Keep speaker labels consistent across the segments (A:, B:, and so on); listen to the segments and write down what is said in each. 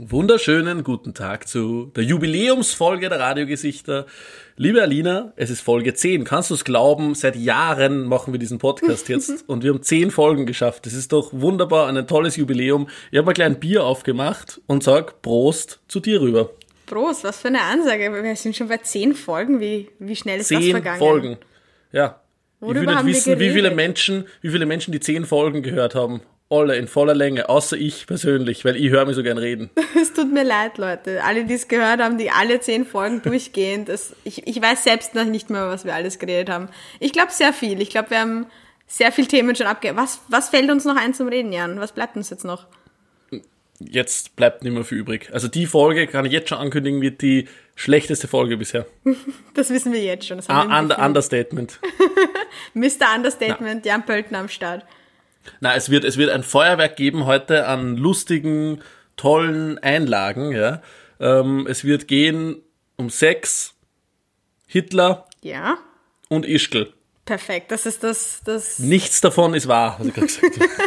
A: Wunderschönen guten Tag zu der Jubiläumsfolge der Radiogesichter. Liebe Alina, es ist Folge 10. Kannst du es glauben? Seit Jahren machen wir diesen Podcast jetzt und wir haben 10 Folgen geschafft. Das ist doch wunderbar, ein tolles Jubiläum. Ich habe mal klein Bier aufgemacht und sag Prost zu dir rüber.
B: Prost, was für eine Ansage. Wir sind schon bei 10 Folgen. Wie, wie schnell ist das
A: Zehn
B: vergangen?
A: Folgen. Ja.
B: Worüber
A: ich will nicht wissen, wie viele? Menschen, wie viele Menschen die 10 Folgen gehört haben. Alle in voller Länge, außer ich persönlich, weil ich höre mich so gern reden.
B: Es tut mir leid, Leute. Alle, die es gehört haben, die alle 10 Folgen durchgehend. Das, ich, ich weiß selbst noch nicht mehr, was wir alles geredet haben. Ich glaube sehr viel. Ich glaube, wir haben sehr viele Themen schon abge... Was, was fällt uns noch ein zum Reden, Jan? Was bleibt uns jetzt noch?
A: Jetzt bleibt nicht mehr viel übrig. Also die Folge, kann ich jetzt schon ankündigen, wird die schlechteste Folge bisher.
B: Das wissen wir jetzt schon. Das
A: Ah,
B: haben im
A: under. Understatement.
B: Mr. Understatement, Jan Pölten am Start.
A: Na, es wird, es wird ein Feuerwerk geben heute an lustigen, tollen Einlagen, ja. Ähm, es wird gehen um Sex, Hitler
B: Ja,
A: und Ischgl.
B: perfekt. Das ist das... das
A: Nichts davon ist wahr, was ich gerade gesagt habe.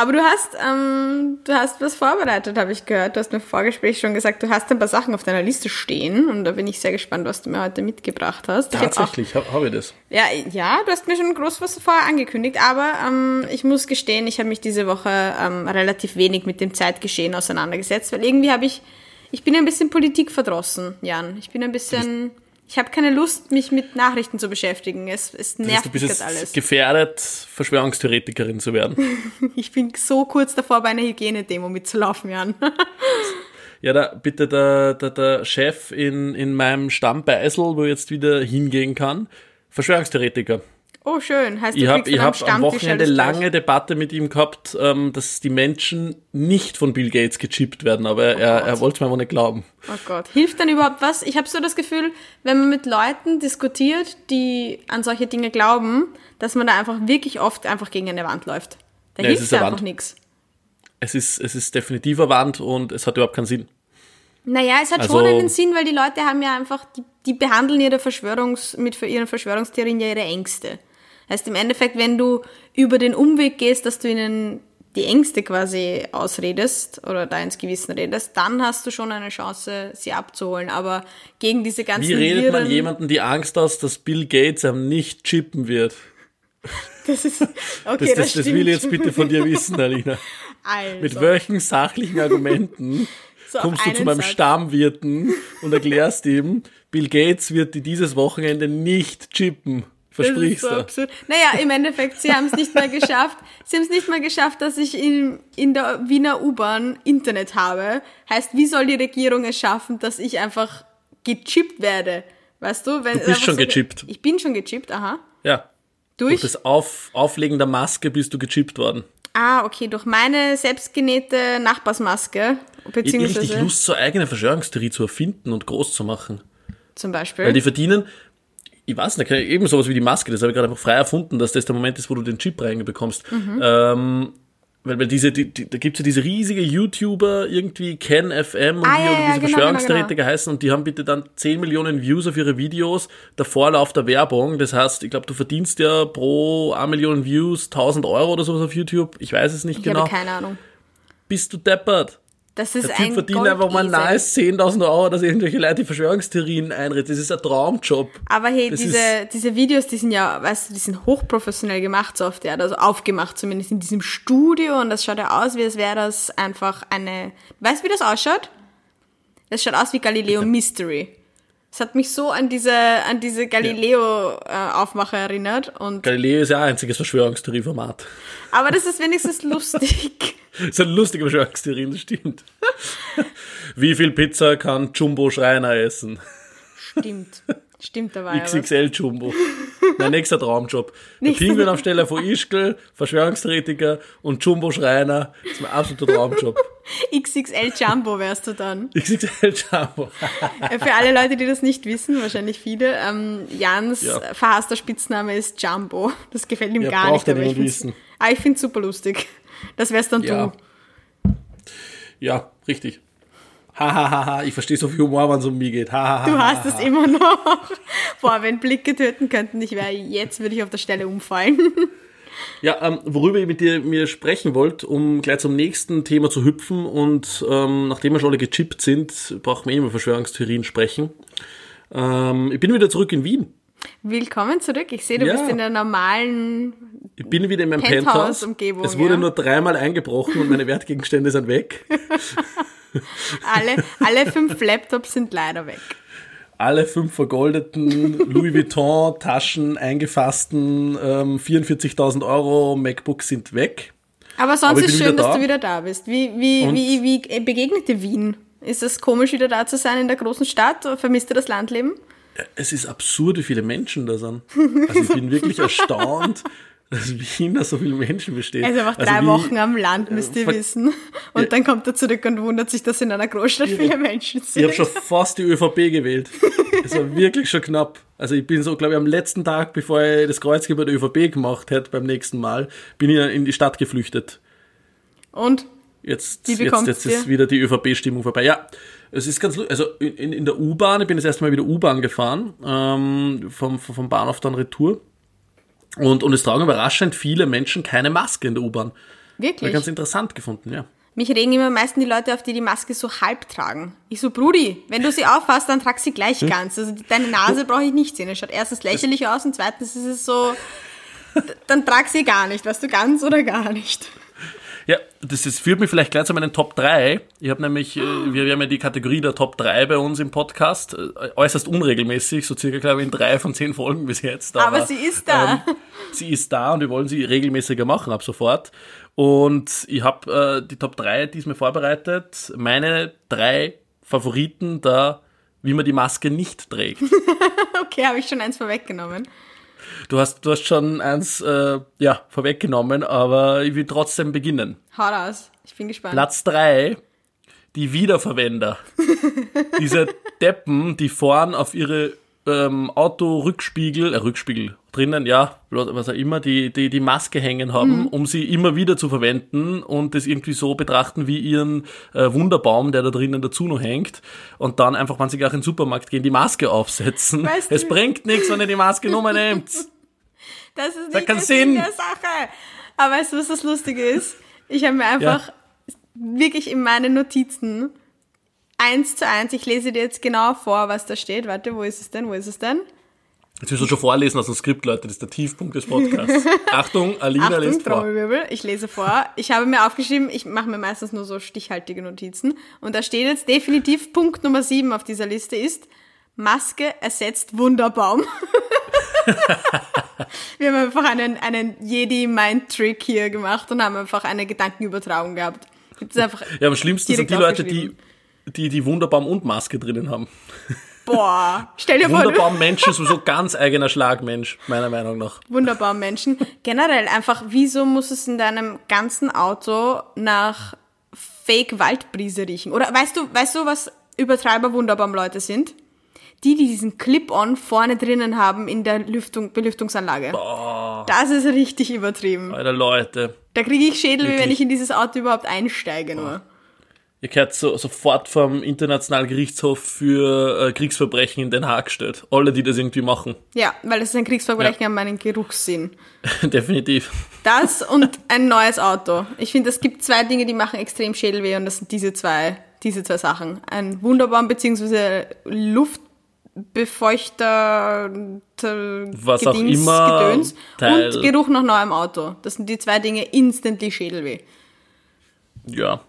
B: Aber du hast, ähm, du hast was vorbereitet, habe ich gehört. Du hast mir im Vorgespräch schon gesagt, du hast ein paar Sachen auf deiner Liste stehen und da bin ich sehr gespannt, was du mir heute mitgebracht hast.
A: Tatsächlich, habe hab ich das.
B: ja, ja, du hast mir schon groß was vorher angekündigt, aber ähm, ich muss gestehen, ich habe mich diese Woche ähm, relativ wenig mit dem Zeitgeschehen auseinandergesetzt, weil irgendwie habe ich, ich bin ein bisschen Politik verdrossen, Jan. Ich bin ein bisschen, ich habe keine Lust, mich mit Nachrichten zu beschäftigen. Es, es
A: Das heißt,
B: nervt
A: du
B: mich
A: jetzt
B: alles.
A: gefährdet, Verschwörungstheoretikerin zu werden.
B: Ich bin so kurz davor, bei einer Hygienedemo mitzulaufen, Jan.
A: Ja, da bitte der, der, der Chef in, in meinem Stamm Beisel, wo ich jetzt wieder hingehen kann, Verschwörungstheoretiker.
B: Oh, schön. Heißt, du
A: Ich habe hab am Wochenende lange. Debatte mit ihm gehabt, ähm, dass die Menschen nicht von Bill Gates gechippt werden, aber er, er, er wollte es mir aber nicht glauben.
B: Oh Gott. Hilft dann überhaupt was? Ich habe so das Gefühl, wenn man mit Leuten diskutiert, die an solche Dinge glauben, dass man da einfach wirklich oft einfach gegen eine Wand läuft. Da
A: Ja, es
B: hilft einfach nichts.
A: Es ist, es ist definitiv eine Wand und es hat überhaupt keinen Sinn.
B: Naja, es hat
A: Also-
B: schon einen Sinn, weil die Leute haben ja einfach, die, die behandeln ihre Verschwörungs, mit für ihren Verschwörungstheorien ja ihre Ängste. Heißt im Endeffekt, wenn du über den Umweg gehst, dass du ihnen die Ängste quasi ausredest oder da ins Gewissen redest, dann hast du schon eine Chance, sie abzuholen. Aber gegen diese ganzen
A: Wie redet man
B: Viren-
A: jemanden die Angst aus, dass Bill Gates einem nicht chippen wird?
B: Das ist, okay,
A: Das,
B: das,
A: das, das will ich jetzt bitte von dir wissen, Alina.
B: Also,
A: Mit welchen sachlichen Argumenten
B: So
A: kommst du zu meinem
B: Satz.
A: Stammwirten und erklärst ihm, Bill Gates wird dir dieses Wochenende nicht chippen?
B: Das ist
A: Versprichst
B: so
A: du?
B: Naja, im Endeffekt, sie haben es nicht mal geschafft. Sie haben es nicht mal geschafft, dass ich in, in der Wiener U-Bahn Internet habe. Heißt, wie soll die Regierung es schaffen, dass ich einfach gechippt werde? Weißt du? Wenn,
A: Du bist schon gechippt.
B: Ich bin schon gechippt, aha.
A: Ja. Durch
B: Durch?
A: das Auf, Auflegen der Maske bist du gechippt worden.
B: Ah, okay, durch meine selbstgenähte Nachbarsmaske,
A: Ich hab richtig
B: beziehungsweise
A: Lust, so eigene Verschwörungstheorie zu erfinden und groß zu machen.
B: zum Beispiel.
A: Weil die verdienen, ich weiß nicht, eben sowas wie die Maske, das habe ich gerade einfach frei erfunden, dass das der Moment ist, wo du den Chip reinbekommst.
B: Mhm.
A: Ähm, weil, weil diese, die, die, da gibt's ja diese riesige YouTuber, irgendwie Ken FM und
B: Ah,
A: wie
B: ja, ja,
A: diese
B: genau,
A: Verschwörungstheoretiker
B: genau,
A: heißen und die haben bitte dann 10 Millionen Views auf ihre Videos, der Vorlauf der Werbung. Das heißt, ich glaube, du verdienst ja pro 1 Million Views 1000 Euro oder sowas auf YouTube. Ich weiß es nicht
B: ich
A: genau.
B: habe keine Ahnung.
A: Bist du deppert?
B: Das ist
A: Der Typ
B: ein
A: verdient einfach mal nice 10.000 Euro, dass irgendwelche Leute die Verschwörungstheorien einredet. Das ist ein Traumjob.
B: Aber hey,
A: Das
B: diese, diese Videos, die sind ja, weißt du, die sind hochprofessionell gemacht, so oft, ja, also aufgemacht, zumindest in diesem Studio und das schaut ja aus, wie als wäre das einfach eine, weißt du, wie das ausschaut? Das schaut aus wie Galileo Mystery. Es hat mich so an diese, an diese Galileo-Aufmache erinnert und,
A: Galileo ist ja ein einziges Verschwörungstheorieformat.
B: aber das ist wenigstens lustig.
A: Das ist eine lustige Verschwörungstheorie, das stimmt. Wie viel Pizza kann Jumbo Schreiner essen?
B: Stimmt. Stimmt, da war ja was.
A: XXL Jumbo. Mein nächster Traumjob. Der Pinguinaufsteller von Ischgl, Verschwörungstheoretiker und Jumbo Schreiner. Das ist mein absoluter Traumjob.
B: XXL Jumbo wärst du dann.
A: XXL Jumbo.
B: Äh, Für alle Leute, die das nicht wissen, wahrscheinlich viele, ähm, Jans
A: Ja.
B: verhasster Spitzname ist Jumbo. Das gefällt ihm
A: Ja,
B: gar nicht, aber ich
A: wissen.
B: ah, ich find's super lustig. Das wär's dann
A: Ja.
B: du.
A: Ja, richtig. Hahaha, ich verstehe so viel Humor, wenn es um mich geht. Ha, ha, ha,
B: Du
A: ha,
B: hast es immer noch. Boah, wenn Blicke töten könnten, ich wäre jetzt würde ich auf der Stelle umfallen.
A: Ja, ähm, worüber ich mit dir mir sprechen wollte, um gleich zum nächsten Thema zu hüpfen und ähm, nachdem wir schon alle gechippt sind, brauchen wir eh über Verschwörungstheorien sprechen. Ähm, ich bin wieder zurück in Wien.
B: Willkommen zurück. Ich sehe, du
A: Ja.
B: bist in der normalen.
A: Ich bin wieder in meinem Penthouse.
B: Penthouse-Umgebung,
A: Es wurde
B: ja.
A: nur dreimal eingebrochen und meine Wertgegenstände sind weg.
B: Alle, alle fünf Laptops sind leider weg.
A: Alle fünf vergoldeten Louis Vuitton Taschen eingefassten ähm, 44.000 Euro MacBooks sind weg.
B: Aber sonst
A: Aber
B: ist schön,
A: wieder
B: dass
A: da.
B: du wieder da bist. Wie, wie,
A: Und-
B: wie, wie begegnet dir Wien? Ist es komisch, wieder da zu sein in der großen Stadt? Vermisst du das Landleben?
A: Es ist absurd, wie viele Menschen da sind. Also ich bin wirklich erstaunt, dass Wien aus so vielen Menschen besteht.
B: Also einfach
A: Also
B: drei
A: wie-
B: Wochen am Land, müsst ihr wissen. Und
A: Ja.
B: dann kommt er zurück und wundert sich, dass in einer Großstadt viele Menschen sind.
A: Ich habe schon fast die ÖVP gewählt. Es war wirklich schon knapp. Also ich bin so, glaube ich, am letzten Tag, bevor ich das Kreuzchen bei der ÖVP gemacht hätte, beim nächsten Mal, bin ich in die Stadt geflüchtet.
B: Und
A: Jetzt, jetzt, jetzt ist wieder die ÖVP-Stimmung vorbei. Ja, es ist ganz lustig. Also in, in, der U-Bahn, ich bin das erste Mal wieder U-Bahn gefahren, ähm, vom vom Bahnhof dann Retour. Und, und es tragen überraschend viele Menschen keine Maske in der U-Bahn. War
B: wirklich?
A: ganz interessant gefunden, ja.
B: Mich regen immer am meisten die Leute auf, die die Maske so halb tragen. Ich so, Brudi, wenn du sie auffasst, dann trag sie gleich ganz. Also deine Nase brauche ich nicht sehen. Es schaut erstens lächerlich aus und zweitens ist es so, dann trag sie gar nicht, weißt du, ganz oder gar nicht.
A: Ja, das, das führt mich vielleicht gleich zu meinen Top 3. Ich habe nämlich, äh, wir, haben ja die Kategorie der Top 3 bei uns im Podcast, äh, äußerst unregelmäßig, so circa, glaube ich, in drei von zehn Folgen bis jetzt.
B: Aber sie ist da.
A: Ähm, sie ist da und wir wollen sie regelmäßiger machen ab sofort. Und ich habe äh, die Top 3 diesmal vorbereitet. Meine drei Favoriten da, wie man die Maske nicht trägt.
B: Okay, habe ich schon eins vorweggenommen.
A: Du hast, du hast schon eins äh, ja, vorweggenommen, aber ich will trotzdem beginnen.
B: Hau raus. Ich bin gespannt.
A: Platz drei die Wiederverwender. Diese Deppen, die vorn auf ihre ähm, Autorückspiegel, äh, Rückspiegel drinnen, ja, was auch immer, die, die die Maske hängen haben, um sie immer wieder zu verwenden und das irgendwie so betrachten wie ihren äh, Wunderbaum, der da drinnen dazu noch hängt und dann einfach, wenn sie gleich in den Supermarkt gehen, die Maske aufsetzen.
B: Weißt du-
A: es bringt nichts, wenn ihr die Maske nur nehmt.
B: Das ist nicht
A: kann
B: der
A: Sinn.
B: Der Sache. Aber weißt du, was das Lustige ist? Ich habe mir einfach wirklich in meinen Notizen eins zu eins, ich lese dir jetzt genau vor, was da steht. Warte, wo ist es denn? Wo ist es denn?
A: Jetzt müssen wir schon vorlesen aus dem Skript, Leute, das ist der Tiefpunkt des Podcasts. Achtung, Alina
B: Achtung,
A: liest vor.
B: Ich lese vor. Ich habe mir aufgeschrieben, ich mache mir meistens nur so stichhaltige Notizen. Und da steht jetzt definitiv Punkt Nummer sieben auf dieser Liste ist, Maske ersetzt Wunderbaum. Wir haben einfach einen, einen Jedi-Mind-Trick hier gemacht und haben einfach eine Gedankenübertragung gehabt. Gibt es einfach
A: Ja, am schlimmsten sind die Leute, die. Die die Wunderbaum und Maske drinnen haben.
B: Boah, stell dir vor, du,
A: Wunderbaum-Mensch ist so ganz eigener Schlagmensch, meiner Meinung nach.
B: Wunderbaum-Menschen. Generell einfach, wieso muss es in deinem ganzen Auto nach Fake-Waldbrise riechen? Oder weißt du, weißt du, was Übertreiber-Wunderbaum-Leute sind? Die, die diesen Clip-on vorne drinnen haben in der Lüftung, Belüftungsanlage. Das ist richtig übertrieben.
A: Alter Leute,
B: Da kriege ich Schädel, wie wenn ich in dieses Auto überhaupt einsteige nur.
A: Ihr gehört so, sofort vom Internationalen Gerichtshof für äh, Kriegsverbrechen in Den Haag gestellt. Alle, die das irgendwie machen.
B: Ja, weil das ist ein Kriegsverbrechen an meinen Geruchssinn.
A: Definitiv.
B: Das und ein neues Auto. Ich finde, es gibt zwei Dinge, die machen extrem Schädelweh und das sind diese zwei, diese zwei Sachen. Ein Wunderbaum beziehungsweise Luftbefeuchter,
A: Was auch immer,
B: Gedöns
A: Teil.
B: und Geruch nach neuem Auto. Das sind die zwei Dinge instantly Schädelweh.
A: Ja.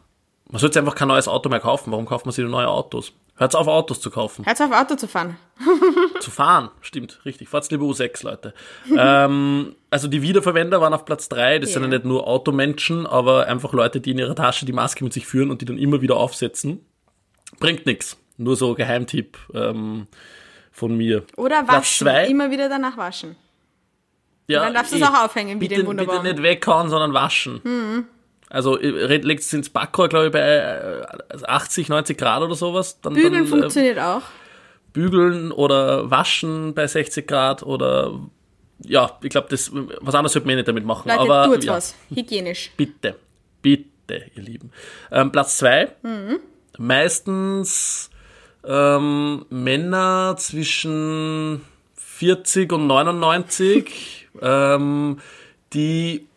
A: Man sollte einfach kein neues Auto mehr kaufen. Warum kauft man sich neue Autos? Hört auf, Autos zu kaufen.
B: Hört auf, Auto zu fahren.
A: zu fahren. Stimmt, richtig. Fahrt's lieber U6, Leute. ähm, also die Wiederverwender waren auf Platz drei. Das sind
B: Ja.
A: nicht nur Automenschen, aber einfach Leute, die in ihrer Tasche die Maske mit sich führen und die dann immer wieder aufsetzen. Bringt nix. Nur so Geheimtipp ähm, von mir.
B: Oder waschen. Immer wieder danach waschen.
A: Ja,
B: dann darfst du es
A: eh.
B: auch aufhängen, wie
A: bitte,
B: den Wunderbaum. Mhm.
A: Bitte nicht weghauen, sondern waschen. Also legt es ins Backrohr, glaube ich, bei äh, 80, 90 Grad oder sowas. Dann,
B: Bügeln
A: dann, äh,
B: funktioniert auch.
A: bügeln oder waschen bei 60 Grad oder ja, ich glaube, das was anderes sollte man eh nicht damit machen.
B: Leute,
A: aber
B: tut's
A: ja,
B: was. Hygienisch.
A: bitte, bitte, ihr Lieben. Ähm, Platz zwei
B: Mhm.
A: Meistens ähm, Männer zwischen 40 und 99, ähm, die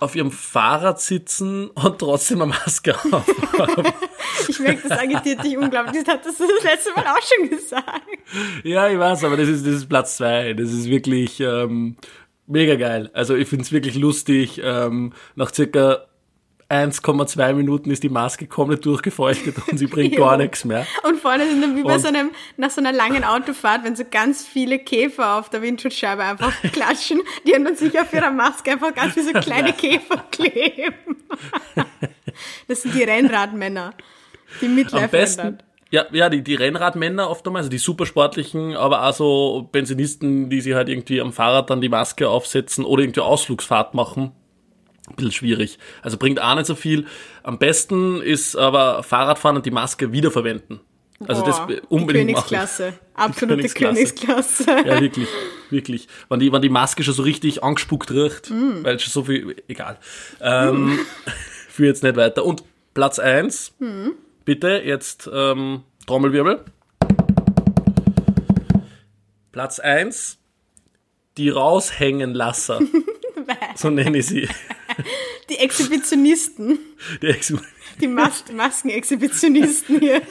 A: auf ihrem Fahrrad sitzen und trotzdem eine Maske haben.
B: Ich merke, das agitiert dich unglaublich. Das hattest du das letzte Mal auch schon gesagt.
A: Ja, ich weiß, aber das ist, das ist Platz zwei. Das ist wirklich ähm, mega geil. Also ich finde es wirklich lustig. Ähm, nach circa 1,2 Minuten ist die Maske komplett durchgefeuchtet und sie bringt gar nichts mehr.
B: Und vorne sind dann wie bei
A: Und-
B: so einem, nach so einer langen Autofahrt, wenn so ganz viele Käfer auf der Windschutzscheibe einfach klatschen, die haben dann sich auf ihrer Maske einfach ganz wie so kleine Käfer kleben. Das sind die Rennradmänner, die
A: Am
B: Midlife
A: besten,
B: ändern.
A: ja, ja, die, die Rennradmänner oft einmal, also die Supersportlichen, aber auch so Pensionisten, die sich halt irgendwie am Fahrrad dann die Maske aufsetzen oder irgendwie Ausflugsfahrt machen. Ein bisschen schwierig. Also bringt auch nicht so viel. Am besten ist aber Fahrradfahren und die Maske wiederverwenden. Also das
B: Boah,
A: unbedingt
B: die
A: machen.
B: Königsklasse. Absolute
A: Königsklasse.
B: Königsklasse.
A: Ja, wirklich, wirklich. Wenn die, wenn die Maske schon so richtig angespuckt riecht,
B: Mm.
A: weil schon so viel, egal. Ähm, führe jetzt nicht weiter. Und Platz eins,
B: Mm.
A: bitte jetzt ähm, Trommelwirbel. Platz eins, die Raushängenlasser. so nenne ich sie.
B: Die Exhibitionisten,
A: Die Ex
B: die Mas Maskenexhibitionisten hier.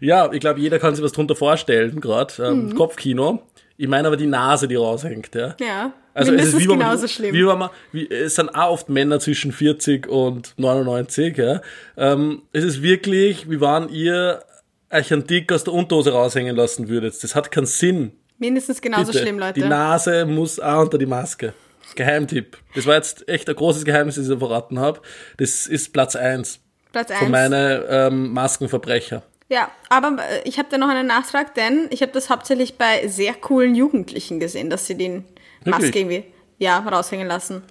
A: ja, ich glaube, jeder kann sich was drunter vorstellen, gerade. Ähm,
B: Mhm.
A: Kopfkino. Ich meine aber die Nase, die raushängt, ja.
B: Ja,
A: Also es ist wie wenn man,
B: genauso schlimm.
A: Wie man, wie, es sind auch oft Männer zwischen 40 und 99, ja. Ähm, es ist wirklich, wie wann ihr euch einen Dick aus der Unterhose raushängen lassen würdet. Das hat keinen Sinn.
B: mindestens genauso
A: Bitte.
B: schlimm, Leute.
A: Die Nase muss auch unter die Maske. Geheimtipp. Das war jetzt echt ein großes Geheimnis, das ich verraten habe. Das ist Platz eins
B: Platz
A: von
B: eins.
A: meinen ähm, Maskenverbrecher.
B: Ja, aber äh, ich habe da noch einen Nachtrag, denn ich habe das hauptsächlich bei sehr coolen Jugendlichen gesehen, dass sie den Maske
A: Wirklich?
B: irgendwie ja, raushängen lassen.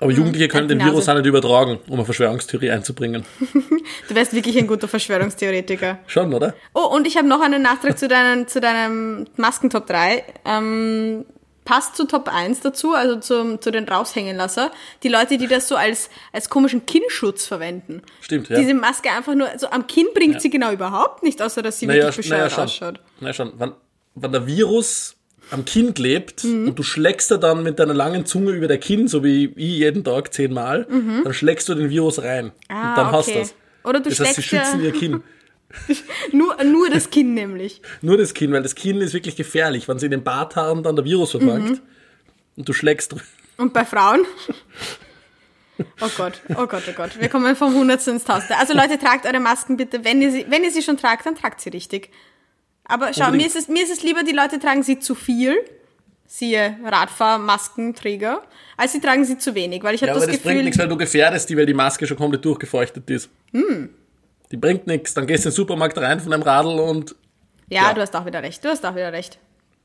A: Aber Jugendliche können den Virus auch nicht übertragen, um eine Verschwörungstheorie einzubringen.
B: Du wärst wirklich ein guter Verschwörungstheoretiker.
A: Schon, oder?
B: Oh, und ich habe noch einen Nachtrag zu, deinen, zu deinem Maskentop 3. Ähm, passt zu Top 1 dazu, also zum, zu den Raushängenlasser. Die Leute, die das so als, als komischen Kinnschutz verwenden.
A: Stimmt, ja.
B: Diese Maske einfach nur, so am Kinn bringt sie genau überhaupt nicht, außer dass sie wirklich bescheuert
A: schon.
B: ausschaut.
A: Naja, schon. Wenn, wenn der Virus am Kinn klebt
B: Mhm.
A: und du schlägst da dann mit deiner langen Zunge über der Kinn, so wie ich jeden Tag zehnmal, dann schlägst du den Virus rein.
B: Mhm. Ah,
A: und dann hast du
B: okay.
A: das.
B: Oder du
A: Das heißt, sie
B: ja-
A: schützen ihr Kinn.
B: Nur, nur das Kinn nämlich.
A: Nur das Kinn, weil das Kinn ist wirklich gefährlich, wenn sie in den Barthaaren dann der Virus verfangt
B: Mhm.
A: und du schlägst dr-
B: Und bei Frauen? Oh Gott, oh Gott, oh Gott. Wir kommen vom Hundertsten ins Tausende. Also Leute, tragt eure Masken bitte. Wenn ihr sie, wenn ihr sie schon tragt, dann tragt sie richtig. Aber schau, mir ist, es, mir ist es lieber, die Leute tragen sie zu viel, siehe Radfahrmaskenträger, als sie tragen sie zu wenig. Weil ich habe
A: Ja, aber
B: das
A: das bringt
B: Gefühl,
A: nichts, weil du gefährdest die, weil die Maske schon komplett durchgefeuchtet ist.
B: Hm.
A: Die bringt nichts. Dann gehst du in den Supermarkt rein von deinem Radl und
B: ja,
A: ja.
B: du hast auch wieder recht, du hast auch wieder recht.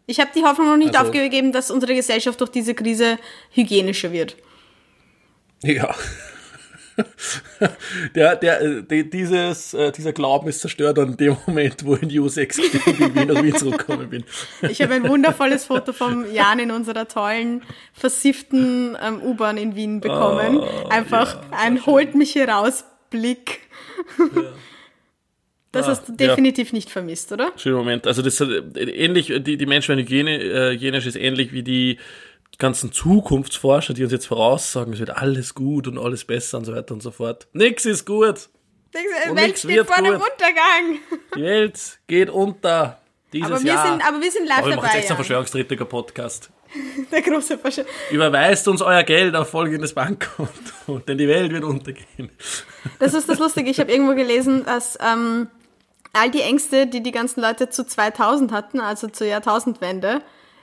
B: Ich habe die Hoffnung noch nicht
A: Also-
B: aufgegeben, dass unsere Gesellschaft durch diese Krise hygienischer wird.
A: Ja. Der, der, äh, die- dieses, äh, dieser Glauben ist zerstört an dem Moment, wo ich in die U6 gestiegen bin, nach Wien zurückgekommen bin.
B: Ich habe ein wundervolles Foto vom Jan in unserer tollen, versifften ähm, U-Bahn in Wien bekommen. Einfach ein Holt mich hier raus Blick. Das
A: Ah,
B: hast du
A: ja.
B: definitiv nicht vermisst, oder?
A: Schöner Moment. Also das ist äh, ähnlich, die, die Menschenhygiene, äh, hygienisch ist ähnlich wie die ganzen Zukunftsforscher, die uns jetzt voraussagen, es wird alles gut und alles besser und so weiter und so fort. Nix ist gut.
B: Die Welt steht
A: wird
B: vor
A: gut.
B: Untergang.
A: Die Welt geht unter. Dieses
B: Aber wir,
A: Jahr.
B: sind, aber wir sind live
A: Aber wir machen jetzt
B: dabei.
A: extra
B: Jan.
A: Verschwörungstheoretiker-Podcast.
B: Der große Verschwör
A: Überweist uns euer Geld auf folgendes Bankkonto, denn die Welt wird untergehen.
B: Das ist das Lustige. Ich habe irgendwo gelesen, dass ähm, all die Ängste, die die ganzen Leute zu 2000 hatten, also zur Jahrtausendwende,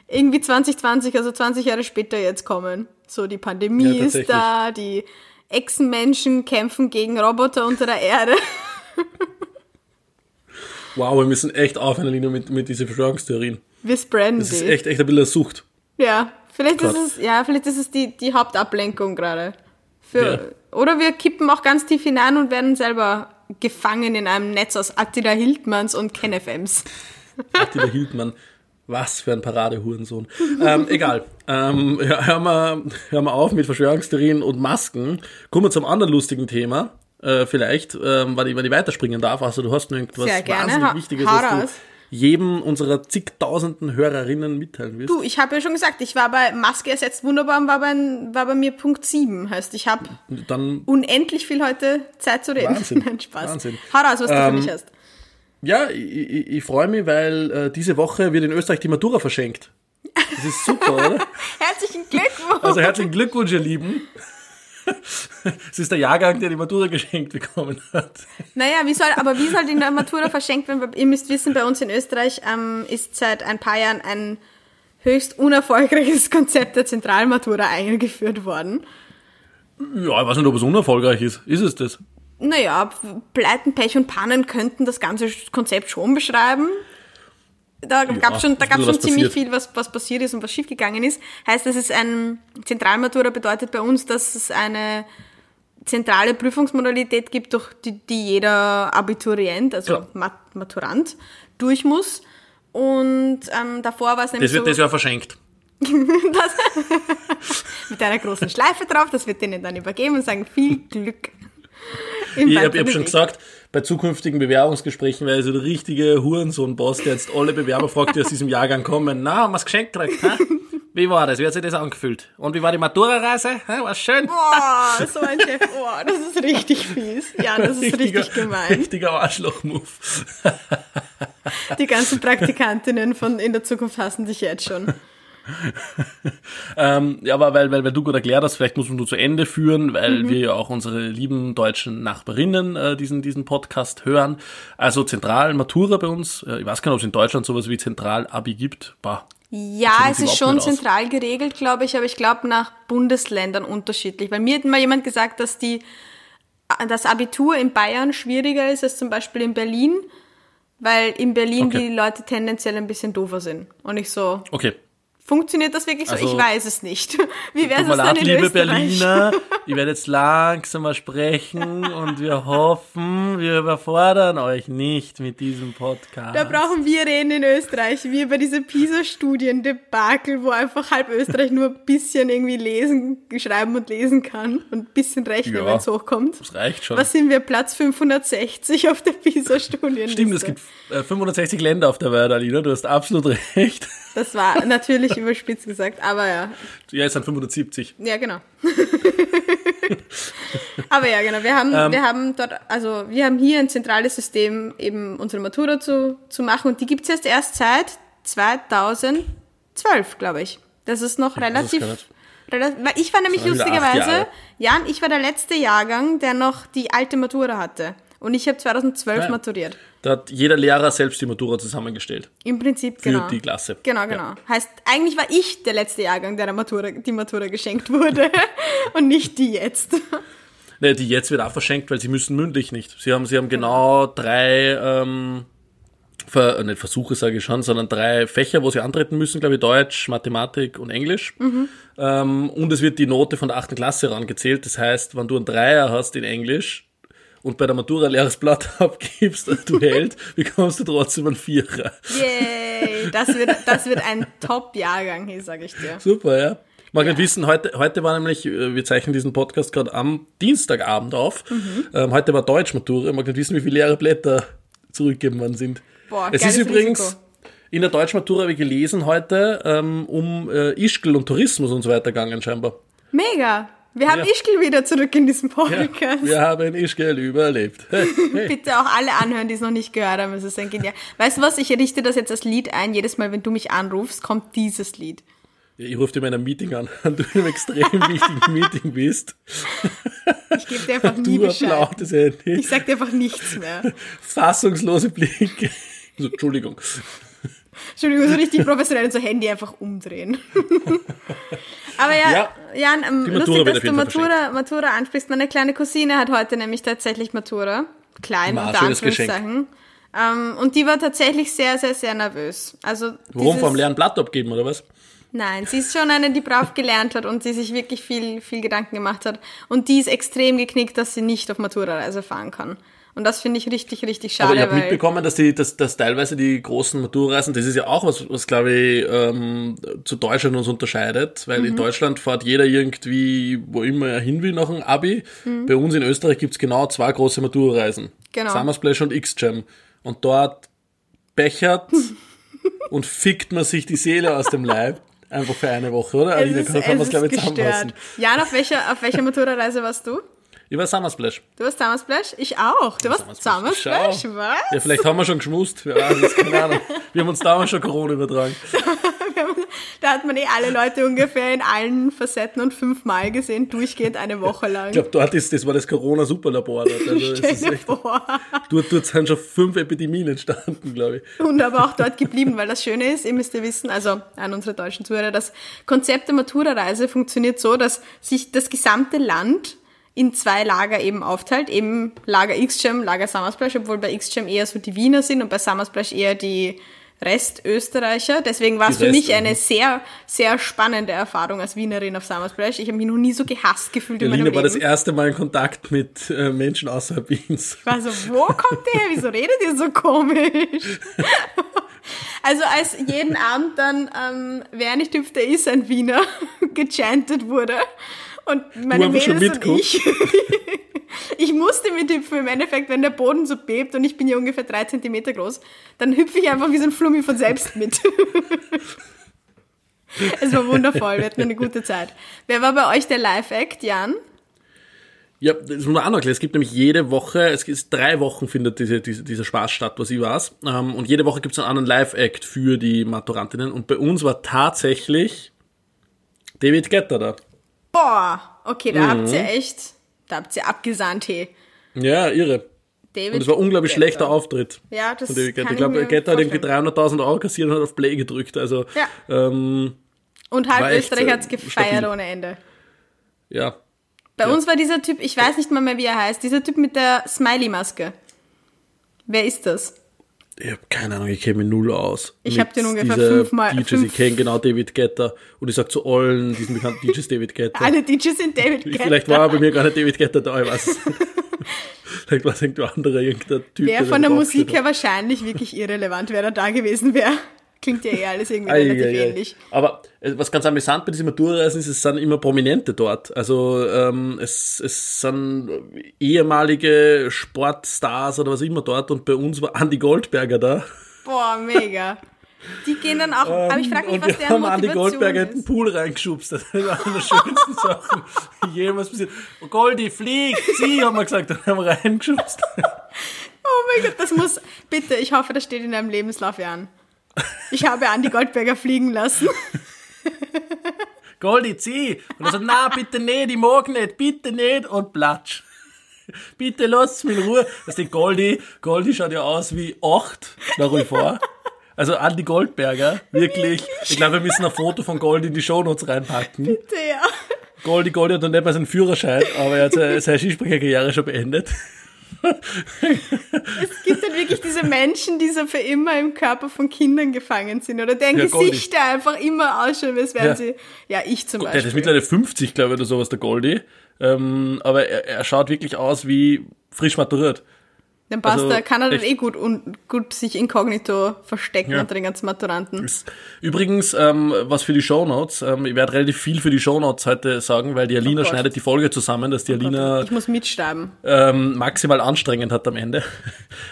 B: irgendwie 2020, also 20 Jahre später jetzt kommen. So die Pandemie
A: Ja,
B: ist da, die Echsenmenschen kämpfen gegen Roboter unter der Erde.
A: Wow, wir müssen echt aufhören, Alina, mit, mit diesen Verschwörungstheorien.
B: Wir spreaden
A: Das ist echt, echt ein bisschen Sucht.
B: Ja, vielleicht ist
A: Grad.
B: es, ja, vielleicht ist es die, die Hauptablenkung gerade. Für,
A: Ja.
B: Oder wir kippen auch ganz tief hinein und werden selber gefangen in einem Netz aus Attila Hildmanns und KenFMs.
A: Attila Hildmann. Was für ein Paradehurensohn. ähm, egal. Ähm, hör- hören, wir, hören wir auf mit Verschwörungstheorien und Masken. Kommen wir zum anderen lustigen Thema. Äh, vielleicht, ähm, wenn, ich, wenn ich weiterspringen darf. Also du hast noch irgendwas wahnsinnig
B: Ha-
A: Wichtiges, was
B: raus.
A: Jedem unserer zigtausenden Hörerinnen mitteilen wirst?
B: Du, ich habe ja schon gesagt, ich war bei Maske ersetzt wunderbar und war bei, war bei mir Punkt 7. Heißt, ich habe unendlich viel heute Zeit zu reden.
A: Wahnsinn.
B: Nein, Spaß.
A: Wahnsinn.
B: Hau raus, was du
A: Ähm,
B: für mich hast.
A: ja, ich, ich, ich freue mich, weil äh, diese Woche wird in Österreich die Matura verschenkt. Das ist super, oder?
B: Herzlichen Glückwunsch.
A: Also herzlichen Glückwunsch, ihr Lieben. Es ist der Jahrgang, der die Matura geschenkt bekommen hat.
B: Naja, wie soll, aber wie soll die Matura verschenkt werden? Ihr müsst wissen, bei uns in Österreich ähm, ist seit ein paar Jahren ein höchst unerfolgreiches Konzept der Zentralmatura eingeführt worden.
A: Ja, ich weiß nicht, ob es unerfolgreich ist. Ist es das?
B: Naja, Pleiten, Pech und Pannen könnten das ganze Konzept schon beschreiben. Da gab es schon, da gab's schon ziemlich
A: passiert.
B: viel, was, was passiert ist und was schiefgegangen ist. Heißt, das ist ein Zentralmatura bedeutet bei uns, dass es eine zentrale Prüfungsmodalität gibt, durch die, die jeder Abiturient, also
A: Ja.
B: Mat Maturant, durch muss. Und ähm, davor war es nämlich
A: Das wird
B: so,
A: das Jahr verschenkt.
B: mit einer großen Schleife drauf, das wird denen dann übergeben und sagen, viel Glück.
A: Ich habe hab schon gesagt, bei zukünftigen Bewerbungsgesprächen wäre so der richtige Hurensohn-Boss, der jetzt alle Bewerber fragt, die aus diesem Jahrgang kommen. Na, haben wir's geschenkt gekriegt, hä? Wie war das? Wie hat sich das angefühlt? Und wie war die Matura-Reise? Hä, War's schön?
B: Boah, so ein Chef, boah, das ist richtig fies. Ja, das ist richtig gemein.
A: Richtiger Arschloch-Move.
B: Die ganzen Praktikantinnen von in der Zukunft hassen dich jetzt schon.
A: Ähm, ja, aber weil, weil, weil du gut erklärt hast, vielleicht muss man nur zu Ende führen, weil
B: Mhm.
A: wir ja auch unsere lieben deutschen Nachbarinnen äh, diesen, diesen Podcast hören. Also Zentral Matura bei uns. Äh, ich weiß gar nicht, ob es in Deutschland sowas wie Zentral-Abi gibt. Bah.
B: Ja, es ist schon zentral geregelt, glaube ich, aber ich glaube nach Bundesländern unterschiedlich. Weil mir hat mal jemand gesagt, dass die, das Abitur in Bayern schwieriger ist als zum Beispiel in Berlin, weil in Berlin
A: Okay.
B: die Leute tendenziell ein bisschen doofer sind. Und ich so,
A: Okay.
B: Funktioniert das wirklich so?
A: Also,
B: ich weiß es nicht. Wie wäre es dann
A: leid,
B: in
A: liebe
B: Österreich?
A: Berliner. Ich werde jetzt langsamer sprechen und wir hoffen, wir überfordern euch nicht mit diesem Podcast.
B: Da brauchen wir reden in Österreich, wie bei dieser PISA-Studien-Debakel, wo einfach halb Österreich nur ein bisschen irgendwie lesen, schreiben und lesen kann und ein bisschen rechnen,
A: Ja.
B: wenn es hochkommt.
A: das reicht schon.
B: Was sind wir? Platz 560 auf der PISA-Studien.
A: Stimmt, es gibt äh, 560 Länder auf der Welt, Alina. Du hast absolut recht.
B: Das war natürlich überspitzt gesagt, aber ja.
A: Ja, es sind 570.
B: Ja, genau. aber ja, genau. Wir haben,
A: Ähm.
B: wir haben dort, also wir haben hier ein zentrales System, eben unsere Matura zu, zu machen und die gibt's jetzt erst seit 2012, glaube ich. Das ist noch relativ. weil ich war nämlich lustigerweise. Jan, ich war der letzte Jahrgang, der noch die alte Matura hatte. Und ich habe 2012
A: Ja.
B: maturiert.
A: Da hat jeder Lehrer selbst die Matura zusammengestellt.
B: Im Prinzip,
A: Für
B: genau.
A: die Klasse.
B: Genau,
A: Ja.
B: genau. Heißt, eigentlich war ich der letzte Jahrgang, der, der Matura, die Matura geschenkt wurde und nicht die jetzt.
A: Ne, die jetzt wird auch verschenkt, weil sie müssen mündlich nicht. Sie haben, sie haben genau drei, ähm, Ver, äh, nicht Versuche sage ich schon, sondern drei Fächer, wo sie antreten müssen, glaube ich, Deutsch, Mathematik und Englisch. Ähm, und es wird die Note von der achten Klasse herangezählt. Das heißt, wenn du einen Dreier hast in Englisch und bei der Matura ein leeres Blatt abgibst, du Held, bekommst du trotzdem einen Vierer.
B: Yay, das wird, das wird ein Top-Jahrgang hier, sage ich dir.
A: Super, ja. Mag nicht wissen, heute, heute war nämlich, äh, wir zeichnen diesen Podcast gerade am Dienstagabend auf. Ähm, heute war Deutschmatura. Ich mag nicht wissen, wie viele leere Blätter zurückgegeben worden sind.
B: Boah,
A: es ist übrigens,
B: Risiko.
A: in der Deutschmatura habe ich gelesen heute, ähm, um äh, Ischgl und Tourismus und so weiter gegangen scheinbar.
B: Mega. Wir haben
A: Ja.
B: Ischgl wieder zurück in diesem
A: Ja,
B: Podcast.
A: wir haben Ischgl überlebt. Hey, hey.
B: Bitte auch alle anhören, die es noch nicht gehört haben. Es ist ein genial. Weißt du was? Ich richte das jetzt als Lied ein. Jedes Mal, wenn du mich anrufst, kommt dieses Lied.
A: Ich rufe dir in einem Meeting an, wenn du in einem extrem wichtigen Meeting bist.
B: Ich gebe dir einfach nie
A: Du
B: Bescheid.
A: ja
B: Ich sag dir einfach nichts mehr.
A: Fassunglose Blicke. So, Entschuldigung.
B: Entschuldigung, so richtig professionell und so Handy einfach umdrehen. Aber ja,
A: Ja,
B: Jan, ähm, lustig, dass du Matura, Matura ansprichst. Meine kleine Cousine hat heute nämlich tatsächlich Matura. Klein, unter Anführungszeichen. Ähm, und die war tatsächlich sehr, sehr, sehr nervös. Also
A: Warum vom leeren Blatt abgeben, oder was?
B: Nein, sie ist schon eine, die brav gelernt hat und die sich wirklich viel, viel Gedanken gemacht hat. Und die ist extrem geknickt, dass sie nicht auf Matura-Reise fahren kann. Und das finde ich richtig, richtig schade,
A: Aber ich habe mitbekommen, dass die, dass, dass teilweise die großen Maturreisen, das ist ja auch was, was glaube ich ähm, zu Deutschland uns unterscheidet, weil
B: Mhm.
A: in Deutschland fährt jeder irgendwie, wo immer er hin will, nach einem Abi. Bei uns in Österreich gibt's genau zwei große Maturreisen.
B: Mhm. Genau.
A: Summer Splash und X-Jam. Und dort bechert und fickt man sich die Seele aus dem Leib. Einfach für eine Woche, oder? Alina,
B: ist-
A: kann, man
B: es
A: es, glaube ich, zusammenfassen.
B: gestört. Jan, auf welcher, auf welcher Motorradreise warst du?
A: Ich war Summer Splash.
B: Du warst Summer Splash? Ich auch. Du warst Summer Splash?
A: Schau.
B: Was?
A: Ja, vielleicht haben wir schon geschmust. Keine Ahnung. Wir haben uns damals schon Corona übertragen.
B: Da hat man eh alle Leute ungefähr in allen Facetten und fünfmal gesehen, durchgehend eine Woche lang.
A: Ich glaube, dort ist, das war das Corona-Superlabor dort. Also,
B: Stell
A: ist echt,
B: vor.
A: dort, dort sind schon fünf Epidemien entstanden, glaube ich.
B: Und aber auch dort geblieben, weil das Schöne ist, ihr müsst ja wissen, also an unsere deutschen Zuhörer, das Konzept der Matura-Reise funktioniert so, dass sich das gesamte Land in zwei Lager eben aufteilt, eben Lager X-Jam, Lager Summersplash, obwohl bei X-Jam eher so die Wiener sind und bei Summersplash eher die Restösterreicher. Deswegen war es für mich eine sehr, sehr spannende Erfahrung als Wienerin auf Summersplash. Ich habe mich noch nie so gehasst gefühlt in meinem
A: war
B: Leben.
A: das erste Mal in Kontakt mit äh, Menschen außerhalb Wiens.
B: Ich war so, wo kommt der her? Wieso redet ihr so komisch? Also als jeden Abend dann, ähm, wer nicht hüpft, der ist ein Wiener, gechantet wurde. Und meine Mädels und ich, ich musste mithüpfen im Endeffekt, wenn der Boden so bebt und ich bin ja ungefähr drei Zentimeter groß, dann hüpfe ich einfach wie so ein Flummi von selbst mit. es war wundervoll, wir hatten eine gute Zeit. Wer war bei euch der Live-Act, Jan?
A: Ja, das muss man auch noch erklären. Es gibt nämlich jede Woche, es ist drei Wochen findet diese, diese, dieser Spaß statt, was ich weiß. Ähm, und jede Woche gibt es einen anderen Live-Act für die Maturantinnen. Und bei uns war tatsächlich David Getter da.
B: Boah, okay, da habt
A: Mhm.
B: ihr echt, da habt ihr abgesandt, hey.
A: Ja, irre.
B: David
A: Und es war unglaublich
B: Getter.
A: schlechter Auftritt.
B: Ja, das
A: von David
B: kann
A: Ich glaube, Getter hat irgendwie
B: vorstellen.
A: 300.000 Euro kassiert und hat auf Play gedrückt. Also,
B: Ja.
A: ähm,
B: Und halb Österreich
A: äh,
B: hat's gefeiert
A: stabil.
B: ohne Ende.
A: ja.
B: Bei
A: Ja.
B: uns war dieser Typ, ich weiß nicht mal mehr, wie er heißt, dieser Typ mit der Smiley-Maske. Wer ist das?
A: Ich habe keine Ahnung, ich kenne mich null aus.
B: Ich
A: Mit
B: hab den ungefähr fünfmal-
A: DJs,
B: fünf-
A: ich kenne genau David Getter. Und ich sag zu allen diesen bekannten DJs David Getter.
B: Alle DJs sind David Guetta.
A: Vielleicht war bei mir gar nicht David Getter da, ich weiß. Vielleicht war es irgendein anderer, irgendein Typ.
B: Wer
A: der
B: von der. Musik her wahrscheinlich wirklich irrelevant, wer da da gewesen wäre. Klingt ja eh alles irgendwie relativ
A: ei, ei.
B: ähnlich.
A: Aber äh, was ganz amüsant bei diesen Maturreisen ist, es sind immer Prominente dort. Also ähm, es, es sind ehemalige Sportstars oder was immer dort und bei uns war Andy Goldberger da.
B: Boah, mega. Die gehen dann auch, aber ich frage mich,
A: und
B: was
A: wir
B: deren
A: haben Andy
B: Motivation
A: Goldberger in den
B: ist.
A: Pool reingeschubst. Das ist eine der schönsten Sachen, die jemals passiert. Oh, Goldi, flieg, zieh, haben wir gesagt, und haben reingeschubst.
B: Oh mein Gott, das muss, bitte, ich hoffe, das steht in deinem Lebenslauf, Jan. Ich habe Andi Goldberger fliegen lassen.
A: Goldi, zieh. Und er sagt, na, bitte nicht, ich mag nicht, bitte nicht. Und platsch. Bitte lasst mich in Ruhe. Das ist die Goldi. Goldi schaut ja aus wie acht, nach wie vor. Also Andi Goldberger, wirklich. Ich glaube, wir müssen ein Foto von Goldi in die Shownotes reinpacken.
B: Bitte, ja.
A: Goldi, Goldi hat noch nicht mal seinen Führerschein, aber er hat seine, seine Skisprecherkarriere schon beendet.
B: Es gibt halt wirklich diese Menschen, die so für immer im Körper von Kindern gefangen sind oder deren
A: Ja.
B: Gesichter einfach immer ausschauen, als wären
A: Ja.
B: sie, ja, ich zum
A: Der
B: Beispiel.
A: ist mittlerweile 50, glaube ich, oder sowas, der Goldi. Ähm, aber er, er schaut wirklich aus wie frisch maturiert.
B: Dann passt
A: also
B: er, kann er dann eh gut und gut sich inkognito verstecken
A: Ja.
B: unter den ganzen Maturanten.
A: Übrigens, ähm, was für die Shownotes, ähm, ich werde relativ viel für die Shownotes heute sagen, weil die Alina
B: Gott.
A: schneidet die Folge zusammen, dass die Alina
B: Ich muss mitsterben.
A: ähm, maximal anstrengend hat am Ende.